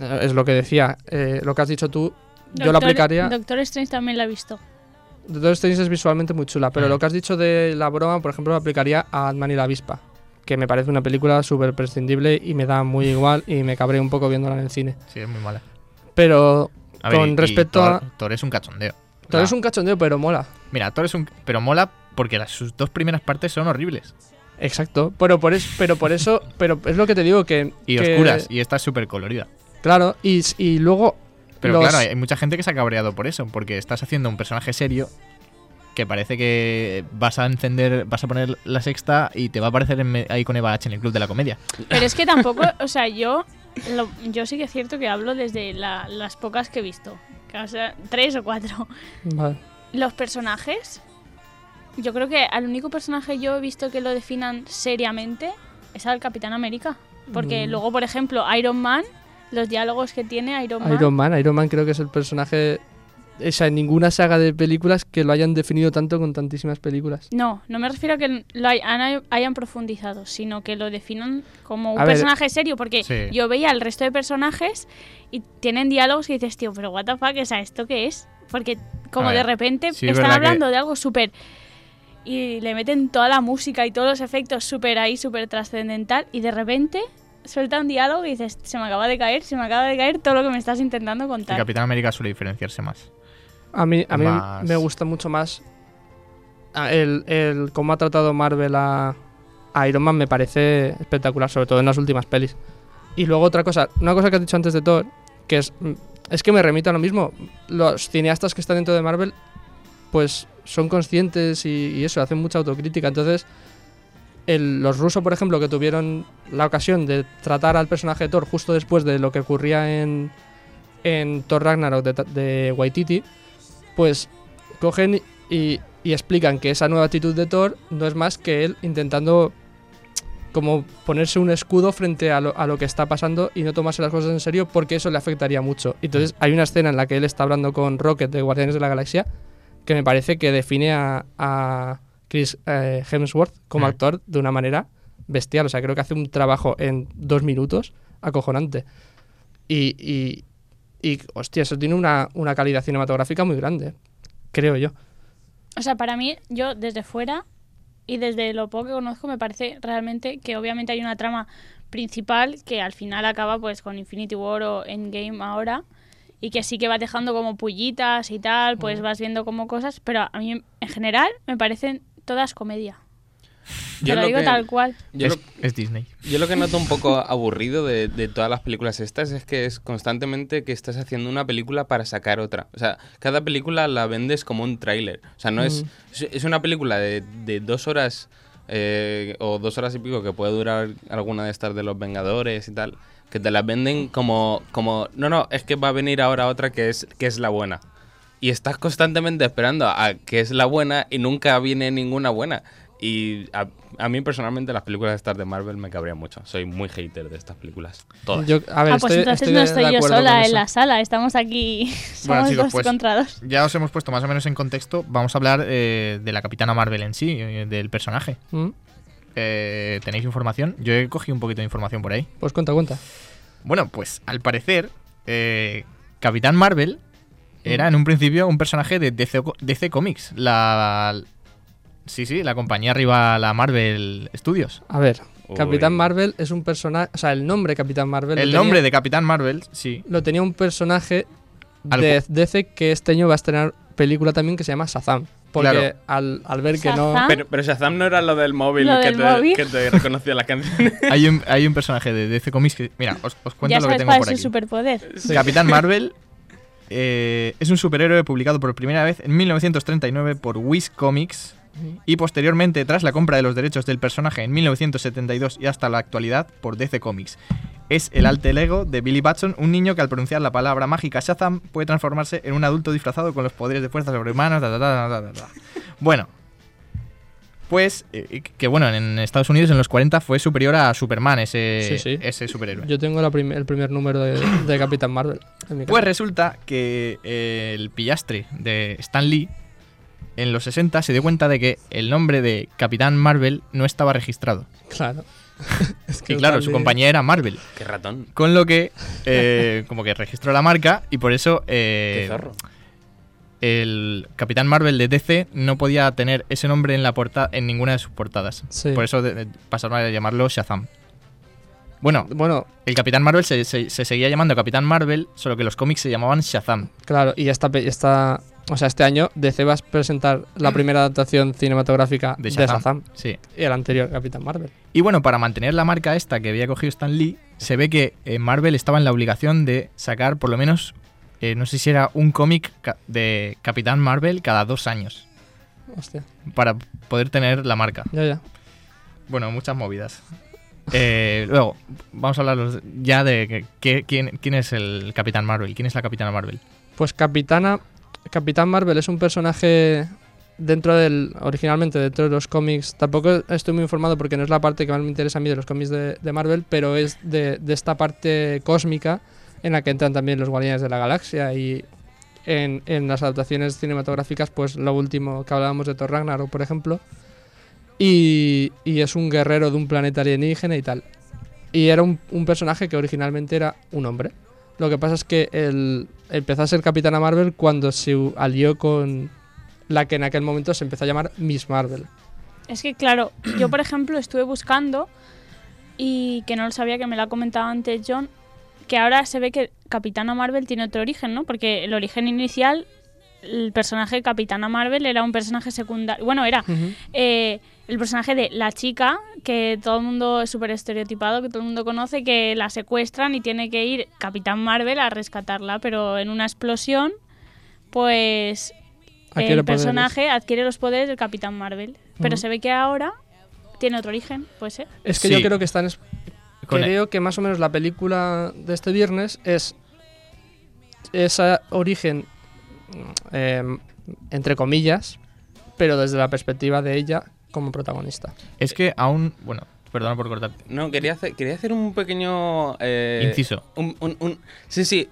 eh, es lo que decía. eh, lo que has dicho tú, yo lo aplicaría. Doctor Strange también la he visto. Doctor Strange es visualmente muy chula, pero Mm. lo que has dicho de la broma, por ejemplo, lo aplicaría a Ant-Man y la avispa. Que me parece una película súper prescindible y me da muy igual y me cabré un poco viéndola en el cine. Sí, es muy mala. Pero A Con y respecto Thor, a- Thor es un cachondeo. La- es un cachondeo, pero mola. Mira, Thor es un... Pero mola porque las, sus dos primeras partes son horribles. Exacto. Pero por, es, pero por eso, pero es lo que te digo que... Y que- oscuras. Y esta es súper colorida. Claro, y, y luego... Pero los- claro, hay mucha gente que se ha cabreado por eso, porque estás haciendo un personaje serio que parece que vas a encender, vas a poner la sexta y te va a aparecer en ahí con Eva H en el Club de la Comedia. Pero es que tampoco, o sea, yo lo- yo sí que es cierto que hablo desde la- las pocas que he visto. que, O sea, tres o cuatro. Vale. Los personajes, yo creo que al único personaje yo he visto que lo definan seriamente es al Capitán América. Porque Mm. luego, por ejemplo, Iron Man, los diálogos que tiene Iron Man. Iron Man, Iron Man creo que es el personaje... O sea, en ninguna saga de películas que lo hayan definido tanto con tantísimas películas. No, no me refiero a que lo hay- han- hayan profundizado, sino que lo definan como un A ver, personaje serio, porque Sí. yo veía al resto de personajes y tienen diálogos y dices, tío, pero what the fuck, o sea, ¿esto qué es? Porque como A ver, de repente sí es están que- hablando de algo súper... Y le meten toda la música y todos los efectos súper ahí, súper trascendental, y de repente suelta un diálogo y dices, se me acaba de caer, se me acaba de caer todo lo que me estás intentando El contar. Capitán América suele diferenciarse más. A mí, a mí Más- me gusta mucho más ah, el, el cómo ha tratado Marvel a, a Iron Man me parece espectacular, sobre todo en las últimas pelis. Y luego otra cosa, una cosa que has dicho antes de Thor, que es, mm, es que me remite a lo mismo. Los cineastas que están dentro de Marvel, pues son conscientes y, y eso, hacen mucha autocrítica. Entonces, el- los rusos, por ejemplo, que tuvieron la ocasión de tratar al personaje de Thor justo después de lo que ocurría en, en Thor Ragnarok de, de Waititi, pues cogen y, y explican que esa nueva actitud de Thor no es más que él intentando como ponerse un escudo frente a lo, a lo que está pasando y no tomarse las cosas en serio porque eso le afectaría mucho. Entonces hay una escena en la que él está hablando con Rocket de Guardianes de la Galaxia que me parece que define a, a Chris eh, Hemsworth como Mm. actor de una manera bestial. O sea, creo que hace un trabajo en dos minutos acojonante. Y, y, y, hostia, eso tiene una, una calidad cinematográfica muy grande, creo yo. O sea, para mí, yo desde fuera y desde lo poco que conozco, me parece realmente que obviamente hay una trama principal que al final acaba pues con Infinity War o Endgame ahora y que sí que va dejando como pullitas y tal, pues vas viendo como cosas, pero a mí en general me parecen todas comedia. Te lo, lo digo que- tal cual. yo es, lo- es Disney. Yo lo que noto un poco aburrido de, de todas las películas estas es que es constantemente que estás haciendo una película para sacar otra. O sea, cada película la vendes como un tráiler. O sea, no es, es... es una película de, de dos horas eh, o dos horas y pico que puede durar alguna de estas de los Vengadores y tal, que te las venden como, como no, no, es que va a venir ahora otra que es, que es la buena. Y estás constantemente esperando a que es la buena y nunca viene ninguna buena. Y a, a mí personalmente las películas estas de Marvel me cabrían mucho. Soy muy hater de estas películas. Todas. Yo, a ver, ah, pues estoy- entonces estoy no de- estoy de yo acuerdo sola en la sala, estamos aquí, Bueno, somos chicos, dos pues- contra dos. Ya os hemos puesto más o menos en contexto. Vamos a hablar eh, de la Capitana Marvel en sí, eh, del personaje. ¿Mm? eh, ¿tenéis información? Yo he cogido un poquito de información por ahí. Pues cuenta, cuenta. Bueno, pues al parecer, eh, Capitán Marvel era en un principio un personaje de DC, Co- DC Comics. La. Sí, sí, la compañía rival a Marvel Studios. A ver, Uy. Capitán Marvel es un personaje, o sea, el nombre Capitán Marvel El tenía- nombre de Capitán Marvel, sí. lo tenía un personaje Al de DC que este año va a estrenar película también que se llama Shazam. Porque Claro. al, al ver que no... Pero, pero Shazam no era lo del móvil, Lo que, del te, móvil. que te reconocía las canciones. Hay un, hay un personaje de DC Comics que. Mira, os, os cuento ya lo que tengo cuál por es su aquí. superpoder. Capitán Marvel eh, es un superhéroe publicado por primera vez en 1939 por Wiz Comics y posteriormente, tras la compra de los derechos del personaje en 1972 y hasta la actualidad, por DC Comics. Es el alter ego de Billy Batson, un niño que al pronunciar la palabra mágica Shazam puede transformarse en un adulto disfrazado con los poderes de fuerza sobrehumanos. Bueno, pues eh, que bueno, en Estados Unidos en los 40 fue superior a Superman ese, Sí, sí. ese superhéroe. Yo tengo la prim- el primer número de, de Capitán Marvel. en mi Pues resulta que eh, el pillastre de Stan Lee en los 60 se dio cuenta de que el nombre de Capitán Marvel no estaba registrado. Claro. Es que Y claro, Stan su Lee- compañía era Marvel. Qué ratón. Con lo que, eh, como que registró la marca y por eso eh, Qué zorro. El Capitán Marvel de DC no podía tener ese nombre en la portada en ninguna de sus portadas. Sí. Por eso de- de- pasaron a llamarlo Shazam. Bueno, Bueno, el Capitán Marvel se, se- se seguía llamando Capitán Marvel, solo que los cómics se llamaban Shazam. claro, y esta, esta, o sea, este año DC va a presentar la primera adaptación cinematográfica De de Shazam. Shazam, Sí. y el anterior Capitán Marvel. Y bueno, para mantener la marca esta que había cogido Stan Lee, se ve que eh, Marvel estaba en la obligación de sacar por lo menos, eh, no sé si era un cómic de Capitán Marvel cada dos años, Hostia, para poder tener la marca. ya, ya. Bueno, muchas movidas. Eh, luego, vamos a hablar ya de que- que- quién, quién es el Capitán Marvel, quién es la Capitana Marvel. Pues Capitana, Capitán Marvel es un personaje dentro del, originalmente dentro de los cómics, tampoco estoy muy informado porque no es la parte que más me interesa a mí de los cómics de, de Marvel, pero es de, de esta parte cósmica en la que entran también los Guardianes de la Galaxia y en, en las adaptaciones cinematográficas, pues lo último que hablábamos de Thor Ragnarok, por ejemplo, y, y es un guerrero de un planeta alienígena y tal. Y era un, un personaje que originalmente era un hombre. Lo que pasa es que él empezó a ser Capitana Marvel cuando se alió con la que en aquel momento se empezó a llamar Miss Marvel. Es que, claro, yo, por ejemplo, estuve buscando y que no lo sabía, que me lo ha comentado antes John, que ahora se ve que Capitana Marvel tiene otro origen, ¿no? Porque el origen inicial, el personaje de Capitana Marvel era un personaje secundario. Bueno, era eh, el personaje de la chica, que todo el mundo es súper estereotipado, que todo el mundo conoce, que la secuestran y tiene que ir Capitán Marvel a rescatarla, pero en una explosión, pues Adquiere el poderes. personaje adquiere los poderes del Capitán Marvel. Pero se ve que ahora tiene otro origen, puede ser. Es que Sí. yo creo que están... Con creo que más o menos la película de este viernes es ese origen, eh, entre comillas, pero desde la perspectiva de ella como protagonista. Es que aún, bueno, perdona por cortarte. No, quería hacer, quería hacer un pequeño... eh, Inciso. Un, un- un- sí, sí.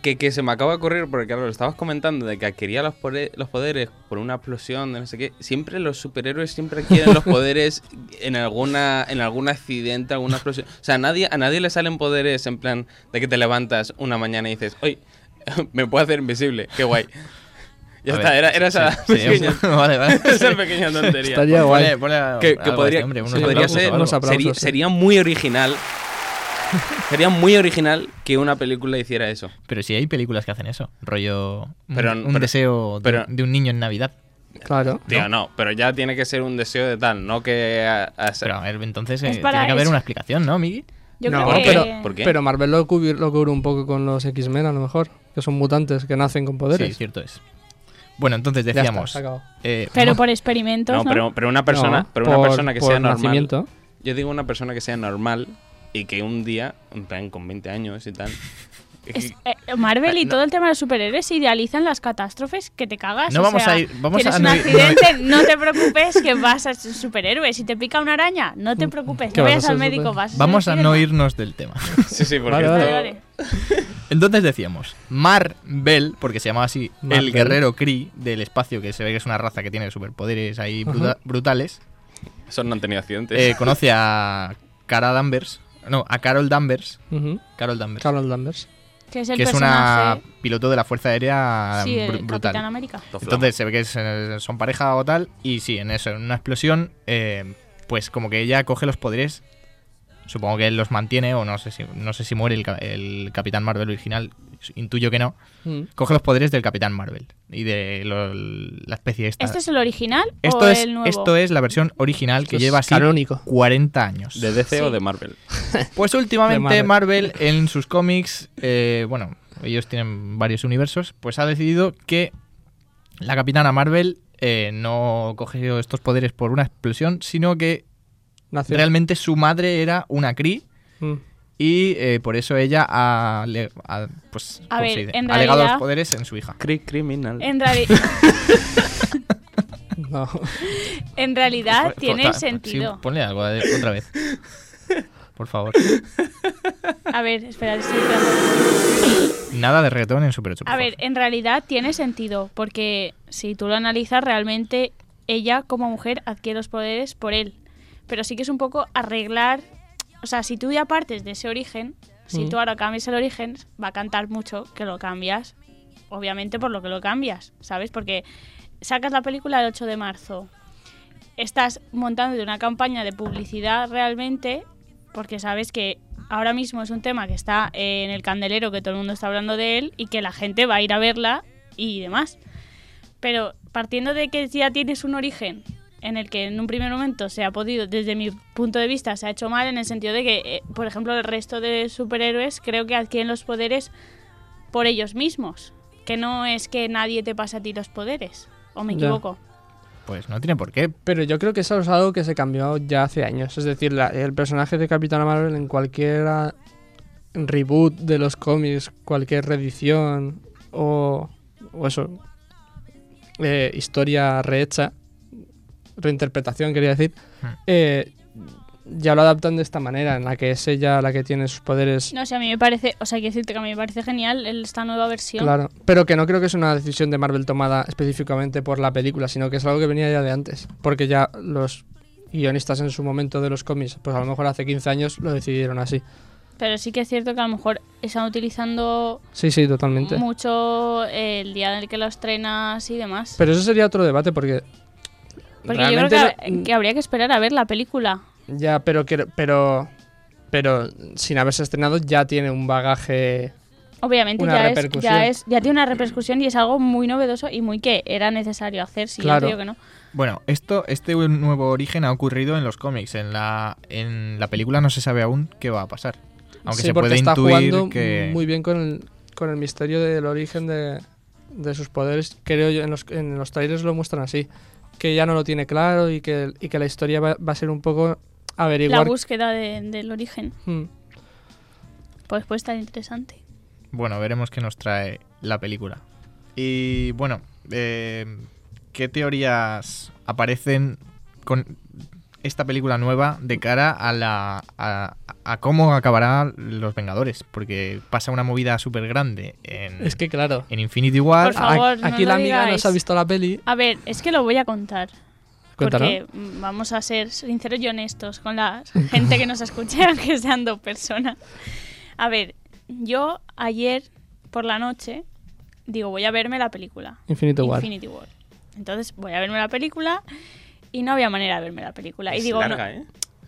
Que, que se me acaba de ocurrir porque, claro, lo estabas comentando de que adquiría los, pore- los poderes por una explosión de no sé qué. Siempre los superhéroes siempre adquieren los poderes en alguna en algún accidente, alguna explosión. O sea, a nadie, a nadie le salen poderes en plan de que te levantas una mañana y dices, oye, me puedo hacer invisible, qué guay. Ya A está, ver, era, era esa, sí, sí, pequeña, vale, vale. esa pequeña tontería. Estaría guay. Ponle- ponle a- que, podría, este hombre, podría ser sí. sería muy original sería muy original que una película hiciera eso Pero si hay películas que hacen eso, rollo un, Pero- un pero- deseo de, pero- de un niño en Navidad. Claro. tío no pero ya tiene que ser un deseo de tal no que a- a ser- Pero a ver, entonces Es eh, tiene que haber una explicación, ¿no, Miki? Yo No, creo que... pero- ¿Por qué? Pero Marvel lo cubre, lo cubre un poco con los X-Men a lo mejor, que son mutantes que nacen con poderes. Sí, cierto es. Bueno, entonces Ya está, decíamos. eh, Pero por experimentos, no, ¿no? pero, pero una persona No, pero una por- persona que por sea normal nacimiento. yo digo una persona que sea normal y que un día en plan con 20 años y tal Es- eh, Marvel y No. todo el tema de los superhéroes idealizan las catástrofes que te cagas. No o vamos sea, a ir- vamos tienes a un accidente, no te preocupes que vas a ser superhéroe. Si te pica una araña, no te preocupes, Que no vayas al médico, super- vas a Vamos a no irnos del tema. sí sí porque Vale, esto- Vale, vale. Entonces decíamos, Marvel, porque se llamaba así el guerrero Kree del espacio, que se ve que es una raza que tiene superpoderes ahí bruta- brutales, Esos no han tenido accidentes. eh, conoce a Cara Danvers, no, a Carol Danvers. Carol Danvers, Carol Danvers. Que es el que es una piloto de la Fuerza Aérea sí, br- el brutal. Capitán América. Entonces se ve que es, eh, son pareja o tal, y sí, en eso, en una explosión, eh, pues como que ella coge los poderes, supongo que él los mantiene, o no sé si, no sé si muere el Capitán Marvel original, intuyo que no, Mm. coge los poderes del Capitán Marvel y de lo- la especie esta. ¿Este es el original esto, o es, el nuevo? esto es la versión original que Esto lleva así canónico. 40 años. ¿De DC Sí. o de Marvel? Pues últimamente Marvel. Marvel. en sus cómics, eh, bueno, ellos tienen varios universos, pues ha decidido que la Capitana Marvel eh, no cogió estos poderes por una explosión, sino que Nació. realmente su madre era una Kree Mm. Y eh, por eso ella ha, ha, pues, A ¿cómo ver, en ha legado los poderes en su hija. Cri criminal. En, reali- No. en realidad Pues, tiene pues, sentido. sí, ponle algo eh, otra vez. Por favor. A ver, espera, estoy. Nada de reggaetón en Super 8. por A ver, favor. en realidad tiene sentido, porque si tú lo analizas, realmente ella como mujer adquiere los poderes por él. Pero sí que es un poco arreglar... O sea, si tú ya partes de ese origen, si tú ahora cambias el origen, va a cantar mucho que lo cambias, obviamente por lo que lo cambias, ¿sabes? Porque sacas la película el 8 de marzo, estás montando una campaña de publicidad realmente, porque sabes que ahora mismo es un tema que está en el candelero, que todo el mundo está hablando de él y que la gente va a ir a verla y demás. Pero partiendo de que ya tienes un origen en el que en un primer momento se ha podido, desde mi punto de vista, se ha hecho mal en el sentido de que, eh, por ejemplo, el resto de superhéroes creo que adquieren los poderes por ellos mismos, que no es que nadie te pase a ti los poderes, o me Ya. equivoco. Pues no tiene por qué. Pero yo creo que eso es algo que se cambió ya hace años. Es decir, la- el personaje de Capitana Marvel en cualquier ah, reboot de los cómics, cualquier reedición o, o eso, eh, historia rehecha, reinterpretación quería decir, Hmm. eh, ya lo adaptan de esta manera, en la que es ella la que tiene sus poderes. No sé, a mí me parece, o sea, quiero decirte que a mí me parece genial el- esta nueva versión. Claro, pero que no creo que es una decisión de Marvel tomada específicamente por la película, sino que es algo que venía ya de antes, porque ya los guionistas en su momento de los cómics, pues a lo mejor hace 15 años lo decidieron así. Pero sí que es cierto que a lo mejor están utilizando Sí, sí, totalmente. mucho el día en el que lo estrenas y demás. Pero eso sería otro debate porque Porque yo creo que, no- que habría que esperar a ver la película. ya, pero pero pero sin haberse estrenado ya tiene un bagaje Obviamente Una ya es, ya es, ya tiene una repercusión y es algo muy novedoso y muy que era necesario hacer, si Claro. yo digo que no. Bueno, esto, este nuevo origen ha ocurrido en los cómics. En la, en la película no se sabe aún qué va a pasar. Aunque Sí, se porque puede está intuir jugando que. muy bien con el, con el misterio del origen de, de sus poderes. Creo yo, en los, en los trailers lo muestran así. Que ya no lo tiene claro y que, y que la historia va, va a ser un poco La averiguar. búsqueda de- del origen. Hmm. Pues puede estar interesante. Bueno, veremos qué nos trae la película. Y bueno, eh, ¿qué teorías aparecen con esta película nueva de cara a la a, a cómo acabará Los Vengadores? Porque pasa una movida súper grande en, Es que claro. en Infinity War. Por favor, a- no aquí lo la amiga no digáis. se ha visto la peli. A ver, es que lo voy a contar. Cuéntalo. Porque mm, vamos a ser sinceros y honestos con la gente que nos escucha, aunque sean dos personas. A ver, yo ayer por la noche digo, voy a verme la película. Infinity War. Infinity War. Entonces voy a verme la película y no había manera de verme la película. Y Es digo, no- ¿eh?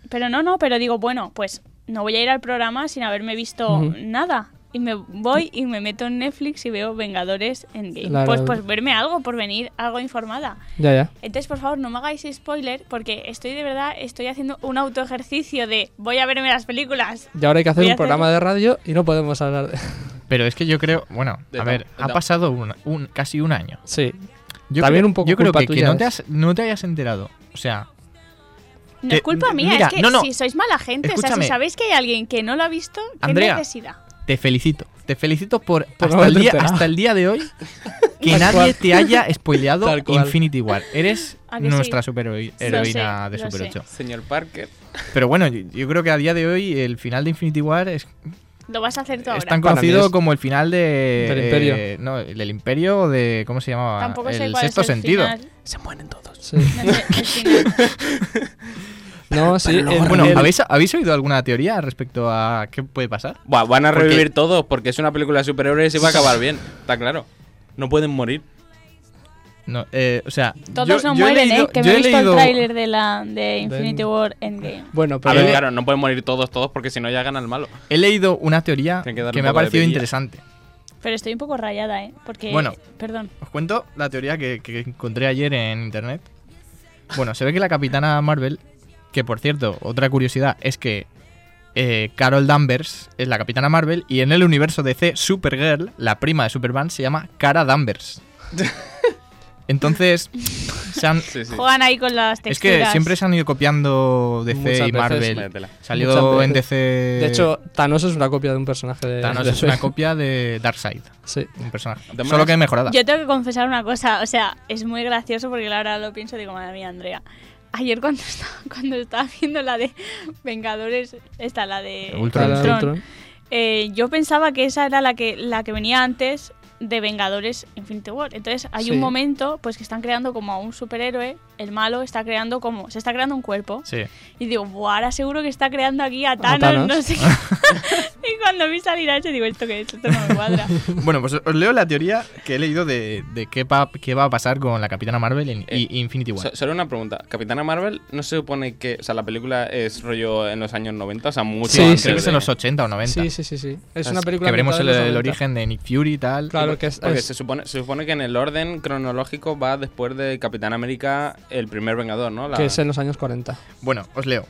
pero no, no, pero digo, bueno, pues no voy a ir al programa sin haberme visto nada. Y me voy y me meto en Netflix y veo Vengadores Endgame. La- Pues, pues verme algo, por venir algo informada. Ya, ya. Entonces, por favor, no me hagáis spoiler porque estoy de verdad, estoy haciendo un autoejercicio de voy a verme las películas. Y ahora hay que hacer Voy un programa hacer- de radio y no podemos hablar de... Pero es que yo creo, bueno, De a ver, ha pasado un, un- casi un año. Sí. Yo También creo, un poco yo creo culpa que, que tuya no, te es. has- no te hayas enterado. O sea, No es culpa mía, mira, es que no, no. si sois mala gente, o sea, si sabéis que hay alguien que no lo ha visto, ¿qué Andrea. necesidad? te felicito. Te felicito por, hasta, el día, hasta el día de hoy que Tal nadie cual. te haya spoileado. Infinity War. Eres ¿A que nuestra sí? superheroína de Super sé. 8. Señor Parker. Pero bueno, yo, yo creo que a día de hoy el final de Infinity War es Lo vas a hacer tú ahora. Es tan conocido es- como el final de... Del Imperio. eh, no, el del Imperio o de... ¿Cómo se llamaba? Tampoco sé el cuál sexto es el sentido. final. Se mueren todos. Sí. No sé, el final. No, sí. el- Bueno, el- ¿habéis, ¿habéis oído alguna teoría respecto a qué puede pasar? Buah, van a revivir todos porque es una película de superhéroes y va a acabar bien. Está claro. No pueden morir. No, eh, o sea, Todos yo- no yo mueren, leído- ¿eh? Que me he he visto leído- el tráiler de, la, de Infinity. War Endgame. Bueno, A pero ver, claro, no pueden morir todos, todos porque si no ya gana el malo. He leído una teoría que que, darle un me ha parecido interesante. Pero estoy un poco rayada, ¿eh? Porque... Bueno. Perdón. Os cuento la teoría que, que encontré ayer en internet. Bueno, se ve que la capitana Marvel, que por cierto, otra curiosidad es que eh, Carol Danvers es la capitana Marvel y en el universo DC Supergirl, la prima de Superman, se llama Cara Danvers. Entonces, se han- Sí, sí. Juegan ahí con las es texturas. que siempre se han ido copiando DC Muchas y veces. Marvel. Métela. Salió en veces. DC. de hecho, Thanos es una copia de un personaje de. Thanos de es una copia de Darkseid, Sí. un personaje. Solo que mejorada. Yo tengo que confesar una cosa, o sea, es muy gracioso porque ahora lo pienso y digo, madre mía, Andrea. Ayer cuando estaba, cuando estaba viendo la de Vengadores, esta, la de Ultron, Ultron. eh, yo pensaba que esa era la que, la que venía antes de Vengadores Infinity War. Entonces hay Sí. un momento pues que están creando como a un superhéroe, el malo está creando como, se está creando un cuerpo. Sí. Y digo, Buah, ahora seguro que está creando aquí a Thanos, Thanos. no sé qué. y cuando vi salir a ese digo, ¿esto qué es? Esto no me cuadra. Bueno, pues os leo la teoría que he leído de, de qué, va, qué va a pasar con la Capitana Marvel en Eh, y Infinity War. So- solo una pregunta. Capitana Marvel, ¿no se supone que. O sea, la película es rollo en los años 90? O sea, mucho Sí, antes Creo que es en los 80 o 90. Sí, sí, sí, sí. Es una película que veremos el, ambientada en el los 90. origen de Nick Fury y tal. Claro que es. Porque es- se supone, se supone que en el orden cronológico va después de Capitán América, el primer Vengador, ¿no? La- que es en los años 40. Bueno, os leo.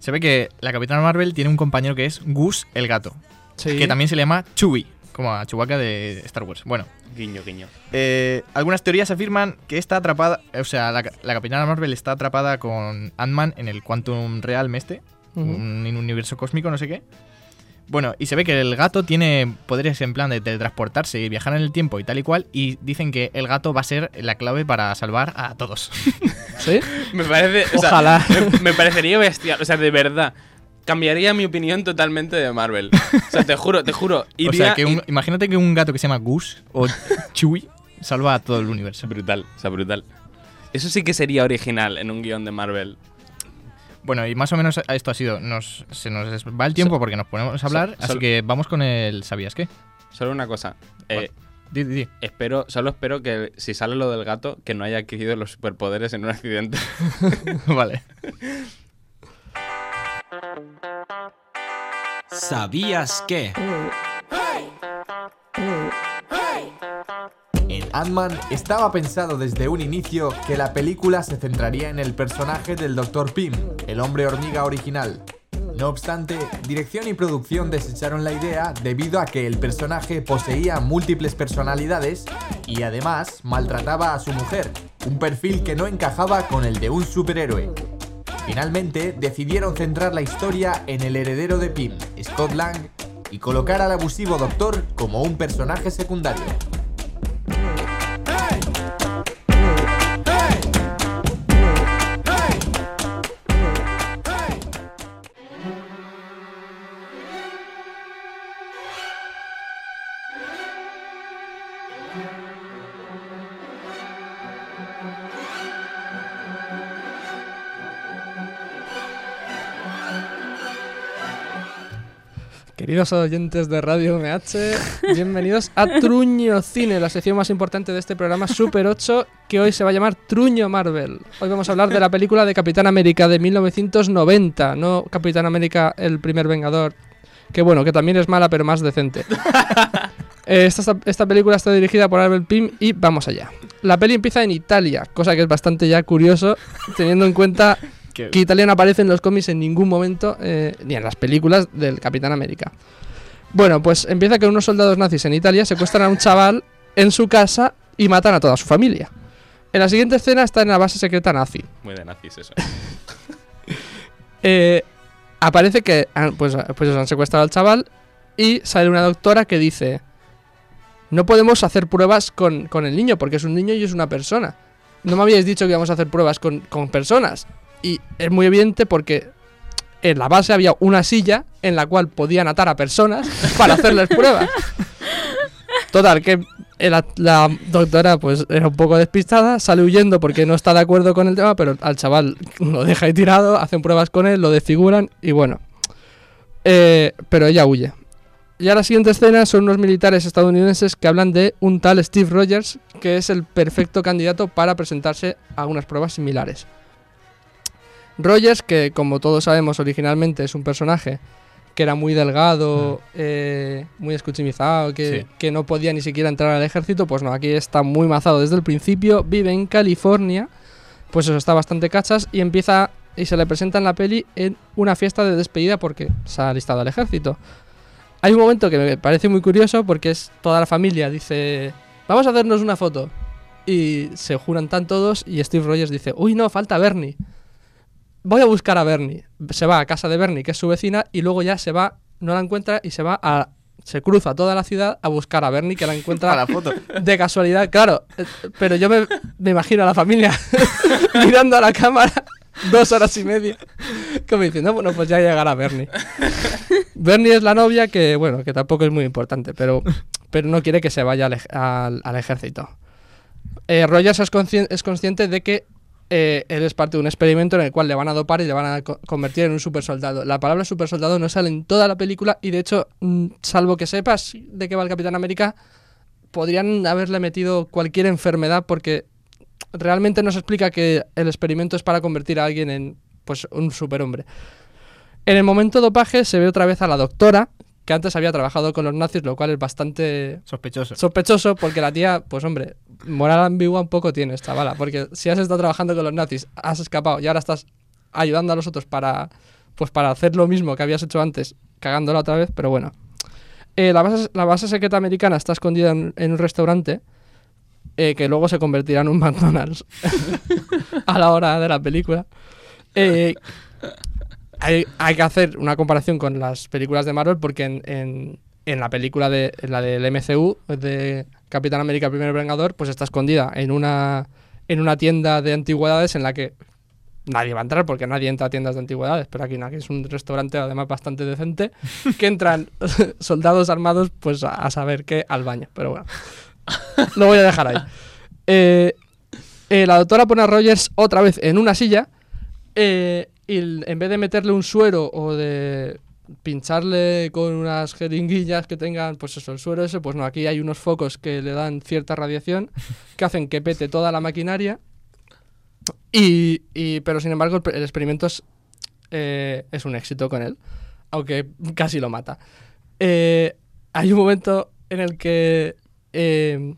Se ve que la Capitana Marvel tiene un compañero que es Gus el gato, Sí. que también se le llama Chewie, como a Chewbacca de Star Wars. Bueno, Guiño, guiño. eh, algunas teorías afirman que está atrapada, o sea, la, la Capitana Marvel está atrapada con Ant-Man en el Quantum Realm este, un, en un universo cósmico, no sé qué. Bueno, y se ve que el gato tiene poderes en plan de teletransportarse y viajar en el tiempo y tal y cual, y dicen que el gato va a ser la clave para salvar a todos. ¿Sí? Me parece. o sea, Ojalá. me, me parecería bestial. O sea, de verdad. Cambiaría mi opinión totalmente de Marvel. O sea, te juro, te juro. o Iría sea, que un- y- imagínate que un gato que se llama Gus o Chewie salva a todo el universo. Brutal, o sea, brutal. Eso sí que sería original en un guion de Marvel. Bueno, y más o menos esto ha sido. Nos, se nos va el tiempo porque nos ponemos a hablar, so- así que vamos con el ¿Sabías qué? Solo una cosa. Eh, Di, di, di. espero, solo espero que si sale lo del gato, que no haya adquirido los superpoderes en un accidente. vale. ¿Sabías que? En Ant-Man estaba pensado desde un inicio que la película se centraría en el personaje del Dr. Pym, el hombre hormiga original. No obstante, dirección y producción desecharon la idea debido a que el personaje poseía múltiples personalidades y además maltrataba a su mujer, un perfil que no encajaba con el de un superhéroe. Finalmente, decidieron centrar la historia en el heredero de Pym, Scott Lang, y colocar al abusivo doctor como un personaje secundario. Queridos oyentes de Radio MH, bienvenidos a Truño Cine, la sección más importante de este programa Super 8, que hoy se va a llamar Truño Marvel. Hoy vamos a hablar de la película de Capitán América de 1990, no Capitán América el primer Vengador, que bueno, que también es mala pero más decente. Eh, Esta, esta película está dirigida por Abel Pym y vamos allá. La peli empieza en Italia, cosa que es bastante ya curioso, teniendo en cuenta que Italia no aparece en los cómics en ningún momento, eh, ni en las películas del Capitán América. Bueno, pues empieza que unos soldados nazis en Italia secuestran a un chaval en su casa y matan a toda su familia. En la siguiente escena está en la base secreta nazi. Muy de nazis eso. Eh, aparece que han- pues, pues han secuestrado al chaval y sale una doctora que dice, no podemos hacer pruebas con, con el niño porque es un niño y es una persona. No me habíais dicho que íbamos a hacer pruebas con, con personas. Y es muy evidente porque en la base había una silla en la cual podían atar a personas para hacerles pruebas. Total, que la, la doctora pues era un poco despistada, sale huyendo porque no está de acuerdo con el tema, pero al chaval lo deja ahí tirado, hacen pruebas con él, lo desfiguran y bueno. Eh, pero ella huye. Y a la siguiente escena son unos militares estadounidenses que hablan de un tal Steve Rogers, que es el perfecto candidato para presentarse a unas pruebas similares. Rogers, que como todos sabemos originalmente es un personaje que era muy delgado, eh, muy escuchimizado, que, Sí. que no podía ni siquiera entrar al ejército, pues no, aquí está muy mazado desde el principio, vive en California, pues eso está bastante cachas y empieza y se le presenta en la peli en una fiesta de despedida porque se ha alistado al ejército. Hay un momento que me parece muy curioso porque es toda la familia dice, vamos a hacernos una foto. Y se juran tan todos y Steve Rogers dice, uy no, falta Bernie. Voy a buscar a Bernie. Se va a casa de Bernie, que es su vecina, y luego ya se va, no la encuentra y se va a... Se cruza toda la ciudad a buscar a Bernie, que la encuentra la foto. de casualidad, claro. eh, Pero yo me, me imagino a la familia mirando a la cámara dos horas y media, como diciendo, bueno, pues ya llegará Bernie. Bernie es la novia que, bueno, que tampoco es muy importante, pero, pero no quiere que se vaya al- al ejército. Eh, Rogers es, conscien- es consciente de que eh, él es parte de un experimento en el cual le van a dopar y le van a co- convertir en un super soldado. La palabra super soldado no sale en toda la película y de hecho, mm, salvo que sepas de qué va el Capitán América, podrían haberle metido cualquier enfermedad porque realmente no se explica que el experimento es para convertir a alguien en pues un superhombre. En el momento dopaje se ve otra vez a la doctora, que antes había trabajado con los nazis, lo cual es bastante Sospechoso. sospechoso porque la tía, pues hombre, moral ambigua un poco tienes, chavala, porque si has estado trabajando con los nazis, has escapado y ahora estás ayudando a los otros para pues para hacer lo mismo que habías hecho antes, cagándola otra vez, pero bueno. Eh, la, base, la base secreta americana está escondida en, en un restaurante eh, que luego se convertirá en un McDonald's a la hora de la película. Eh, hay, hay que hacer una comparación con las películas de Marvel porque en, en- en la película de en la del MCU de Capitán América primer Vengador pues está escondida en una en una tienda de antigüedades en la que nadie va a entrar porque nadie entra a tiendas de antigüedades pero aquí es un restaurante además bastante decente que entran soldados armados pues a, a saber qué al baño. Pero bueno lo voy a dejar ahí. Eh, eh, la doctora pone a Rogers otra vez en una silla eh, y en vez de meterle un suero o de pincharle con unas jeringuillas que tengan, pues eso, el suero ese, pues no, aquí hay unos focos que le dan cierta radiación que hacen que pete toda la maquinaria. Y, y- pero sin embargo, el, experimento es, eh, es un éxito con él, aunque casi lo mata. Eh, hay un momento en el que eh,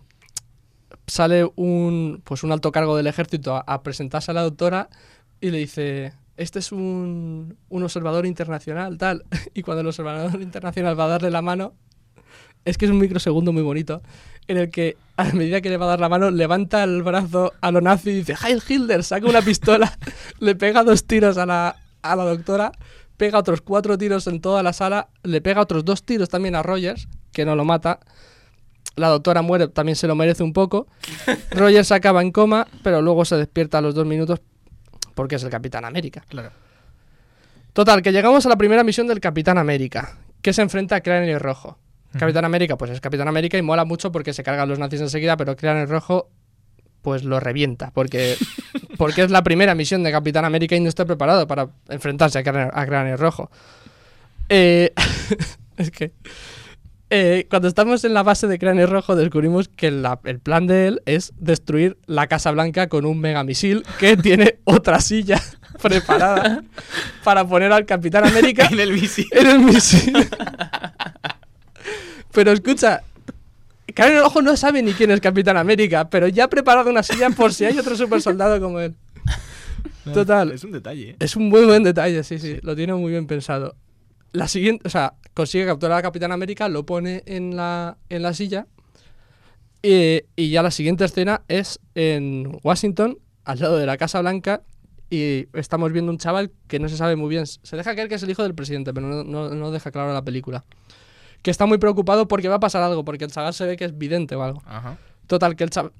sale un, pues un alto cargo del ejército a, a presentarse a la doctora y le dice, este es un, un observador internacional, tal. Y cuando el observador internacional va a darle la mano, es que es un microsegundo muy bonito, en el que a medida que le va a dar la mano, levanta el brazo a lo nazi y dice, Heil Hitler, saca una pistola, le pega dos tiros a la, a la doctora, pega otros cuatro tiros en toda la sala, le pega otros dos tiros también a Rogers, que no lo mata. La doctora muere, también se lo merece un poco. Rogers acaba en coma, pero luego se despierta a los dos minutos porque es el Capitán América. Claro. Total, que llegamos a la primera misión del Capitán América, que se enfrenta a Cráneo Rojo. Capitán América, pues es Capitán América y mola mucho porque se cargan los nazis enseguida, pero Cráneo Rojo, pues lo revienta, porque, porque es la primera misión de Capitán América y no está preparado para enfrentarse a Cráneo, a Cráneo Rojo. Eh, es que eh, cuando estamos en la base de Cráneo Rojo descubrimos que la- el plan de él es destruir la Casa Blanca con un megamisil que tiene otra silla preparada para poner al Capitán América En el bici. en el misil. pero escucha, Cráneo Rojo no sabe ni quién es Capitán América, pero ya ha preparado una silla por si hay otro super soldado como él. Total. Es un detalle, ¿eh? Es un muy buen detalle, sí, sí, lo tiene muy bien pensado. La siguiente, o sea, consigue capturar a Capitán América, lo pone en la, en la silla y, y ya la siguiente escena es en Washington, al lado de la Casa Blanca y estamos viendo un chaval que no se sabe muy bien, se deja creer que es el hijo del presidente, pero no, no, no deja claro la película. Que está muy preocupado porque va a pasar algo, porque el chaval se ve que es vidente o algo. Ajá. Total, que el, chav-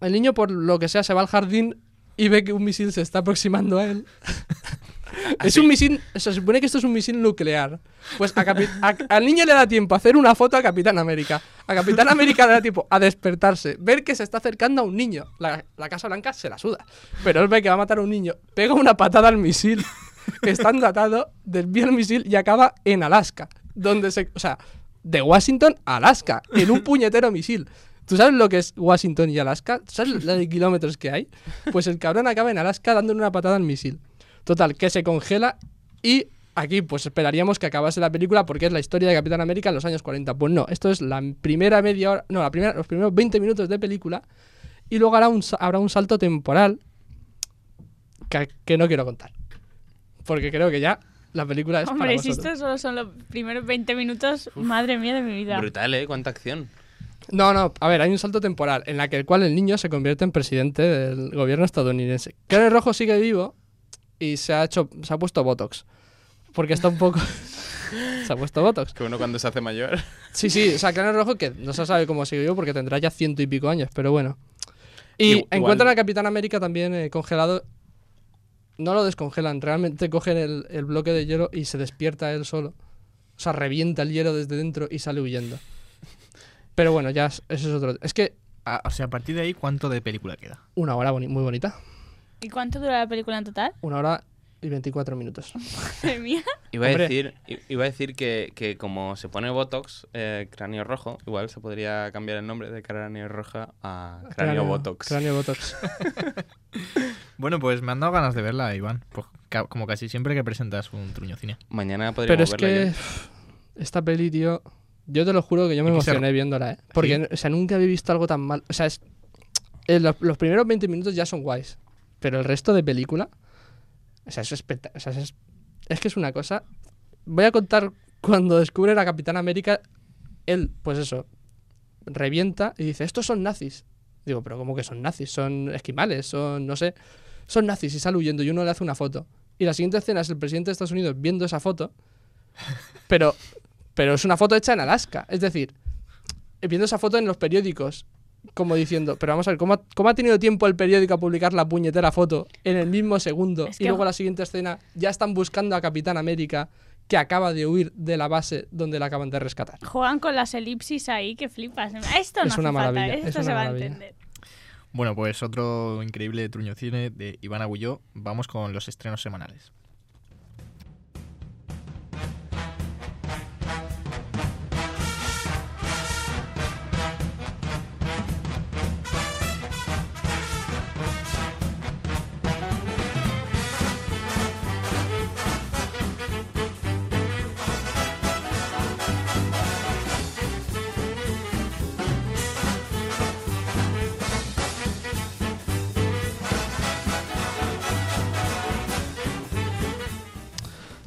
el niño, por lo que sea, se va al jardín y ve que un misil se está aproximando a él. Es un misil, se supone que esto es un misil nuclear. Pues a al niño le da tiempo a hacer una foto a Capitán América. A Capitán América le da tiempo a despertarse, ver que se está acercando a un niño. La, la Casa Blanca se la suda. Pero él ve que va a matar a un niño, pega una patada al misil, estando atado, desvía el misil y acaba en Alaska. Donde se. O sea, de Washington a Alaska, en un puñetero misil. ¿Tú sabes lo que es Washington y Alaska? ¿Sabes la de kilómetros que hay? Pues el cabrón acaba en Alaska dándole una patada al misil. Total, que se congela y aquí pues esperaríamos que acabase la película porque es la historia de Capitán América en los años 40. Pues no, esto es la primera media hora, no, la primera, los primeros 20 minutos de película y luego habrá un, habrá un salto temporal que, que no quiero contar. Porque creo que ya la película es Hombre, para si estos solo son los primeros 20 minutos, madre mía de mi vida. Brutal, ¿eh? Cuánta acción. No, no, a ver, hay un salto temporal en la que el cual el niño se convierte en presidente del gobierno estadounidense. Cráneo Rojo sigue vivo y se ha hecho, se ha puesto Botox. Porque está un poco... se ha puesto Botox. Que uno cuando se hace mayor. Sí, sí, o sea, Cráneo Rojo que no se sabe cómo sigue vivo porque tendrá ya ciento y pico años, pero bueno. Y Igual- encuentran a Capitán América también eh, congelado. No lo descongelan, realmente cogen el, el bloque de hielo y se despierta él solo. O sea, revienta el hielo desde dentro y sale huyendo. Pero bueno, ya es- eso es otro. Es que Ah, o sea, a partir de ahí, ¿cuánto de película queda? una hora boni- muy bonita. ¿Y cuánto dura la película en total? Una hora y 24 minutos. Madre mía. Iba a Hombre. decir, iba a decir que, que como se pone Botox, eh, cráneo rojo, igual se podría cambiar el nombre de cráneo roja a cráneo, Botox. Cráneo Botox. Bueno, pues me han dado ganas de verla, Iván. Pues ca- como casi siempre que presentas un truño cine. Mañana Pero podríamos es verla que esta peli, tío, yo te lo juro que yo me emocioné viéndola, ¿eh? Porque, o sea, nunca había visto algo tan mal. O sea, es, eh, los, los primeros 20 minutos ya son guays, pero el resto de película, o sea, es, especta- o sea, es, es que es una cosa. Voy a contar cuando descubren a Capitán América, él, pues eso, revienta y dice, estos son nazis. Digo, pero ¿cómo que son nazis? Son esquimales, son, no sé, son nazis y sale huyendo y uno le hace una foto. Y la siguiente escena es el presidente de Estados Unidos viendo esa foto, pero, pero es una foto hecha en Alaska. Es decir, viendo esa foto en los periódicos, como diciendo, pero vamos a ver, ¿cómo ha, cómo ha tenido tiempo el periódico a publicar la puñetera foto en el mismo segundo? Es y luego la siguiente escena ya están buscando a Capitán América que acaba de huir de la base donde la acaban de rescatar. Juegan con las elipsis ahí que flipas. Esto no Es hace una falta, maravilla, esto es se va a maravilla. entender. Bueno, pues otro increíble truño cine de Iván Agulló. Vamos con los estrenos semanales.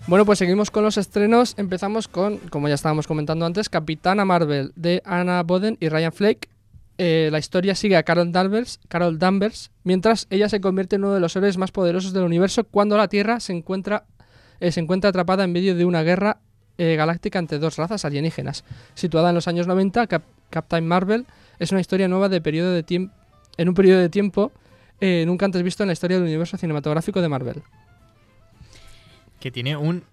Bueno, pues seguimos con los estrenos. Empezamos con, como ya estábamos comentando antes, Capitana Marvel de Anna Boden y Ryan Flake. Eh, la historia sigue a Carol Danvers, Carol Danvers mientras ella se convierte en uno de los héroes más poderosos del universo cuando la Tierra se encuentra, eh, se encuentra atrapada en medio de una guerra eh, galáctica entre dos razas alienígenas. Situada en los años 90, Cap- Captain Marvel es una historia nueva de periodo de en un periodo de tiempo eh, nunca antes visto en la historia del universo cinematográfico de Marvel. Que tiene un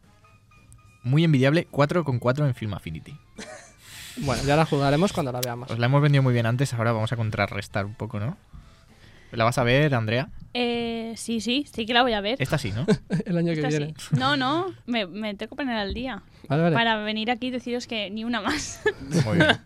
muy envidiable 4,4 en Film Affinity. Bueno, ya la jugaremos cuando la veamos. Os la hemos vendido muy bien antes, ahora vamos a contrarrestar un poco, ¿no? ¿La vas a ver, Andrea? Eh, sí, sí, sí que la voy a ver. Esta sí, ¿no? El año que viene. sí. No, no, me, me tengo que poner al día. Vale, vale. Para venir aquí y deciros que ni una más. Muy bien.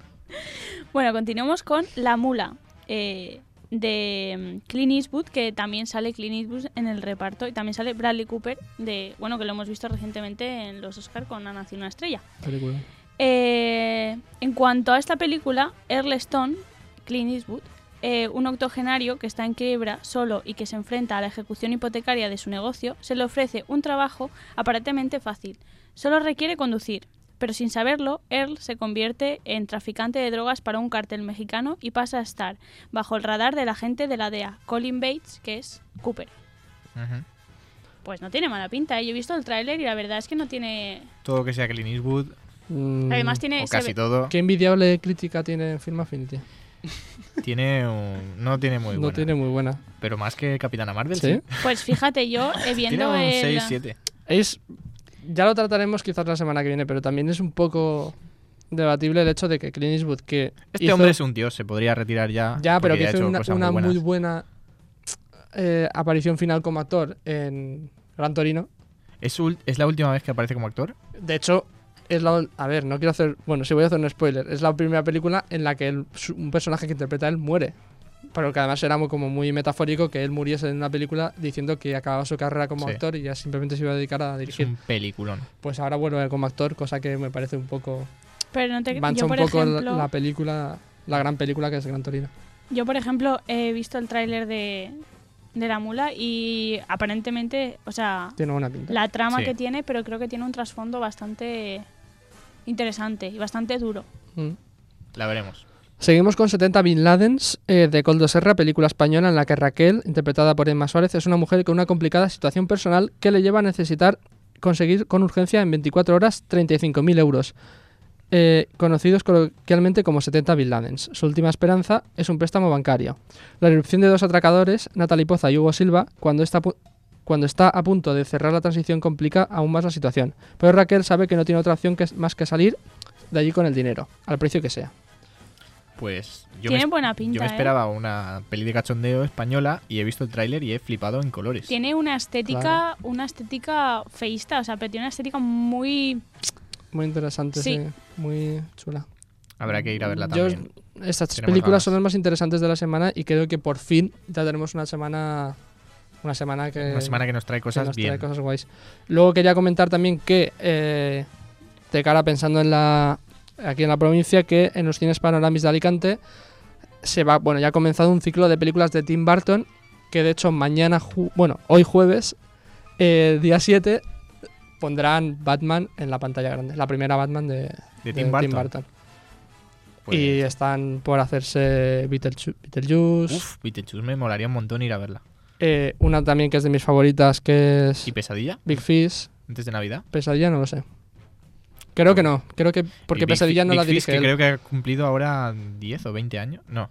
Bueno, continuamos con La Mula eh, de mm, Clint Eastwood, que también sale Clint Eastwood en el reparto y también sale Bradley Cooper, de bueno que lo hemos visto recientemente en los Oscar con Ha nacido una estrella. Película. Eh, en cuanto a esta película, Earl Stone, Clint Eastwood, eh, un octogenario que está en quiebra solo y que se enfrenta a la ejecución hipotecaria de su negocio, se le ofrece un trabajo aparentemente fácil. Solo requiere conducir. Pero sin saberlo, Earl se convierte en traficante de drogas para un cártel mexicano y pasa a estar bajo el radar del agente de la DEA, Colin Bates, que es Cooper. Pues no tiene mala pinta, ¿eh? yo he visto el tráiler y la verdad es que no tiene... Todo lo que sea Clint Eastwood, Mm, Además tiene... o casi ve- todo, Qué envidiable crítica tiene Film Affinity. tiene un- no tiene muy no buena. tiene muy buena. Pero más que Capitana Marvel, ¿Sí? sí. Pues fíjate, yo eh, Tiene viendo un el... 6-7. Es. Ya lo trataremos quizás la semana que viene, pero también es un poco debatible el hecho de que Clint Eastwood, que. Este hizo- hombre es un dios, se podría retirar ya. Ya, pero que hizo una, muy buena eh, aparición final como actor en Gran Torino. ¿Es, ¿Es la última vez que aparece como actor? De hecho, es la. A ver, no quiero hacer. Bueno, si voy a hacer un spoiler. Es la primera película en la que un personaje que interpreta él muere. Pero que además era muy, como muy metafórico que él muriese en una película diciendo que acababa su carrera como Sí. actor y ya simplemente se iba a dedicar a Es dirigir. un peliculón. Pues ahora vuelve como actor, cosa que me parece un poco. Pero no te Mancha yo un por poco la- ejemplo, la película. La gran película que es Gran Torino. yo por ejemplo he visto el tráiler de, de la mula y aparentemente, o sea, Tiene buena pinta. la trama Sí. que tiene, pero creo que tiene un trasfondo bastante interesante y bastante duro. Mm. La veremos. Seguimos con 70 Bin Ladens eh, de Coldo Serra, película española en la que Raquel, interpretada por Emma Suárez, es una mujer con una complicada situación personal que le lleva a necesitar conseguir con urgencia en 24 horas 35.000 euros, eh, conocidos coloquialmente como 70 Bin Ladens. Su última esperanza es un préstamo bancario. La irrupción de dos atracadores, Natalie Poza y Hugo Silva, cuando está, cuando está a punto de cerrar la transición complica aún más la situación. Pero Raquel sabe que no tiene otra opción que, más que salir de allí con el dinero, al precio que sea. Pues yo tiene me, buena pinta. yo me ¿eh? esperaba una peli de cachondeo española y he visto el tráiler y he flipado en colores. Tiene una estética, Claro. una estética feísta, o sea, pero tiene una estética muy Muy interesante, sí. Sí. Muy chula. Habrá que ir a verla Yo- también. estas Tenemos películas ganas. son las más interesantes de la semana y creo que por fin ya tenemos una semana. Una semana que. Una semana que nos trae que cosas nos trae bien. cosas guays. Luego quería comentar también que. eh, de cara pensando en la. Aquí en la provincia, que en los cines Panoramis de Alicante se va. Bueno, ya ha comenzado un ciclo de películas de Tim Burton. Que de hecho mañana. bueno, hoy jueves, eh, día 7, pondrán Batman en la pantalla grande. La primera Batman de, De Tim Burton. Pues, y están por hacerse Beetleju- Beetlejuice. Uf, Beetlejuice me molaría un montón ir a verla. Eh, una también que es de mis favoritas, que es ¿Y Pesadilla? Big Fish. Antes de Navidad. Pesadilla no lo sé. Creo que no. Creo que porque Pesadilla no Big la Fish, dirige que él. creo que ha cumplido ahora 10 o 20 años. No.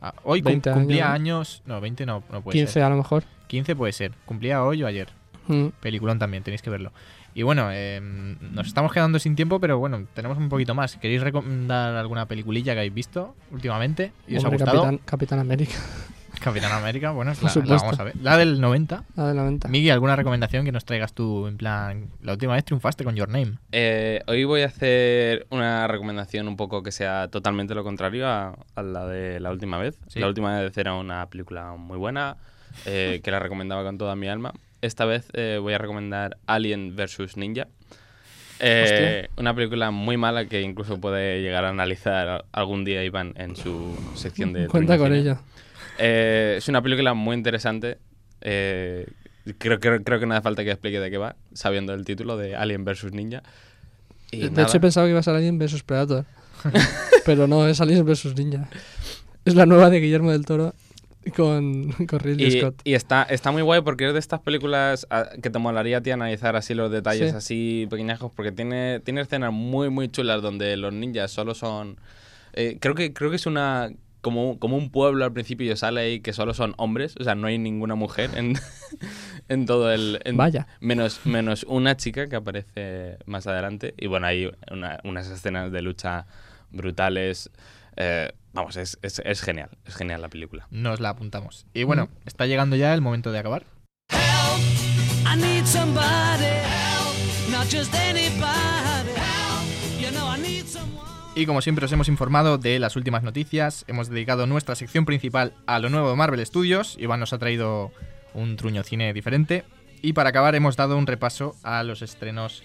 Ah, hoy cum- 20 cumplía años. No, 20 no, no puede 15 ser. a lo mejor. 15 puede ser. Cumplía hoy o ayer. Mm. Peliculón también, tenéis que verlo. Y bueno, eh, nos estamos quedando sin tiempo, pero bueno, tenemos un poquito más. ¿Queréis recomendar alguna peliculilla que hayáis visto últimamente y os ha gustado? Capitán, Capitán América. Capitán América, bueno, es la, vamos a ver. La del 90. La de la venta. Miguel, ¿alguna recomendación que nos traigas tú? En plan, la última vez triunfaste con Your Name. Eh, hoy voy a hacer una recomendación un poco que sea totalmente lo contrario a, a la de la última vez. Sí. La última vez era una película muy buena, eh, que la recomendaba con toda mi alma. Esta vez eh, voy a recomendar Alien vs. Ninja. Eh, una película muy mala que incluso puede llegar a analizar algún día Iván en su sección de Cuenta con ella. Eh, es una película muy interesante. eh, creo, creo, creo que no hace falta que explique de qué va, sabiendo el título de Alien vs. Ninja. Y de nada. hecho, he pensado que iba a ser Alien vs Predator. Pero no, es Alien vs Ninja. Es la nueva de Guillermo del Toro con, con Ridley Y, Scott. y está, está muy guay porque es de estas películas ah, que te molaría a ti analizar así los detalles Sí. así pequeñajos porque tiene, tiene escenas muy muy chulas donde los ninjas solo son... eh, creo, que, creo que es una... Como, como un pueblo al principio y sale ahí que solo son hombres, o sea, no hay ninguna mujer en, en todo el... en- Vaya. Menos, menos una chica que aparece más adelante. Y bueno, hay una- unas escenas de lucha brutales. eh, vamos, es, es, es genial, es genial la película. Nos la apuntamos. Y bueno, está llegando ya el momento de acabar. I need somebody help, not just anybody Y como siempre os hemos informado de las últimas noticias, hemos dedicado nuestra sección principal a lo nuevo de Marvel Studios. Iván nos ha traído un truño cine diferente. Y para acabar hemos dado un repaso a los estrenos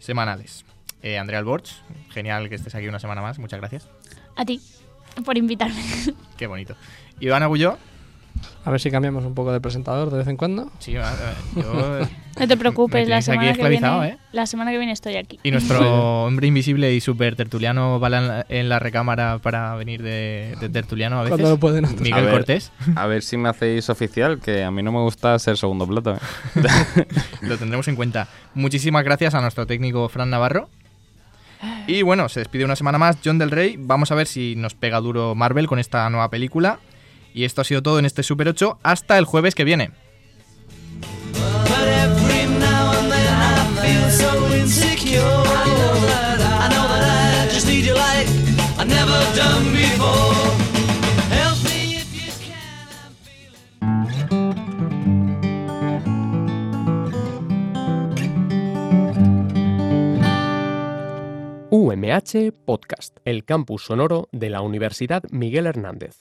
semanales. Eh, Andrea Alborch, genial que estés aquí una semana más, muchas gracias. A ti, por invitarme. Qué bonito. Iván Agulló, A ver si cambiamos un poco de presentador de vez en cuando. sí, yo... No te preocupes, la semana, que viene, ¿eh? la semana que viene estoy aquí. Y nuestro hombre invisible y super tertuliano va en la, en la recámara para venir de, de tertuliano a veces. Cuando lo pueden otros. A Miguel ver. Cortés, A ver si me hacéis oficial, que a mí no me gusta ser segundo plato. ¿eh? lo tendremos en cuenta. Muchísimas gracias a nuestro técnico Fran Navarro. Y bueno, se despide una semana más John del Rey. Vamos a ver si nos pega duro Marvel con esta nueva película. Y esto ha sido todo en este Super 8. Hasta el jueves que viene. UMH Podcast, el campus sonoro de la Universidad Miguel Hernández.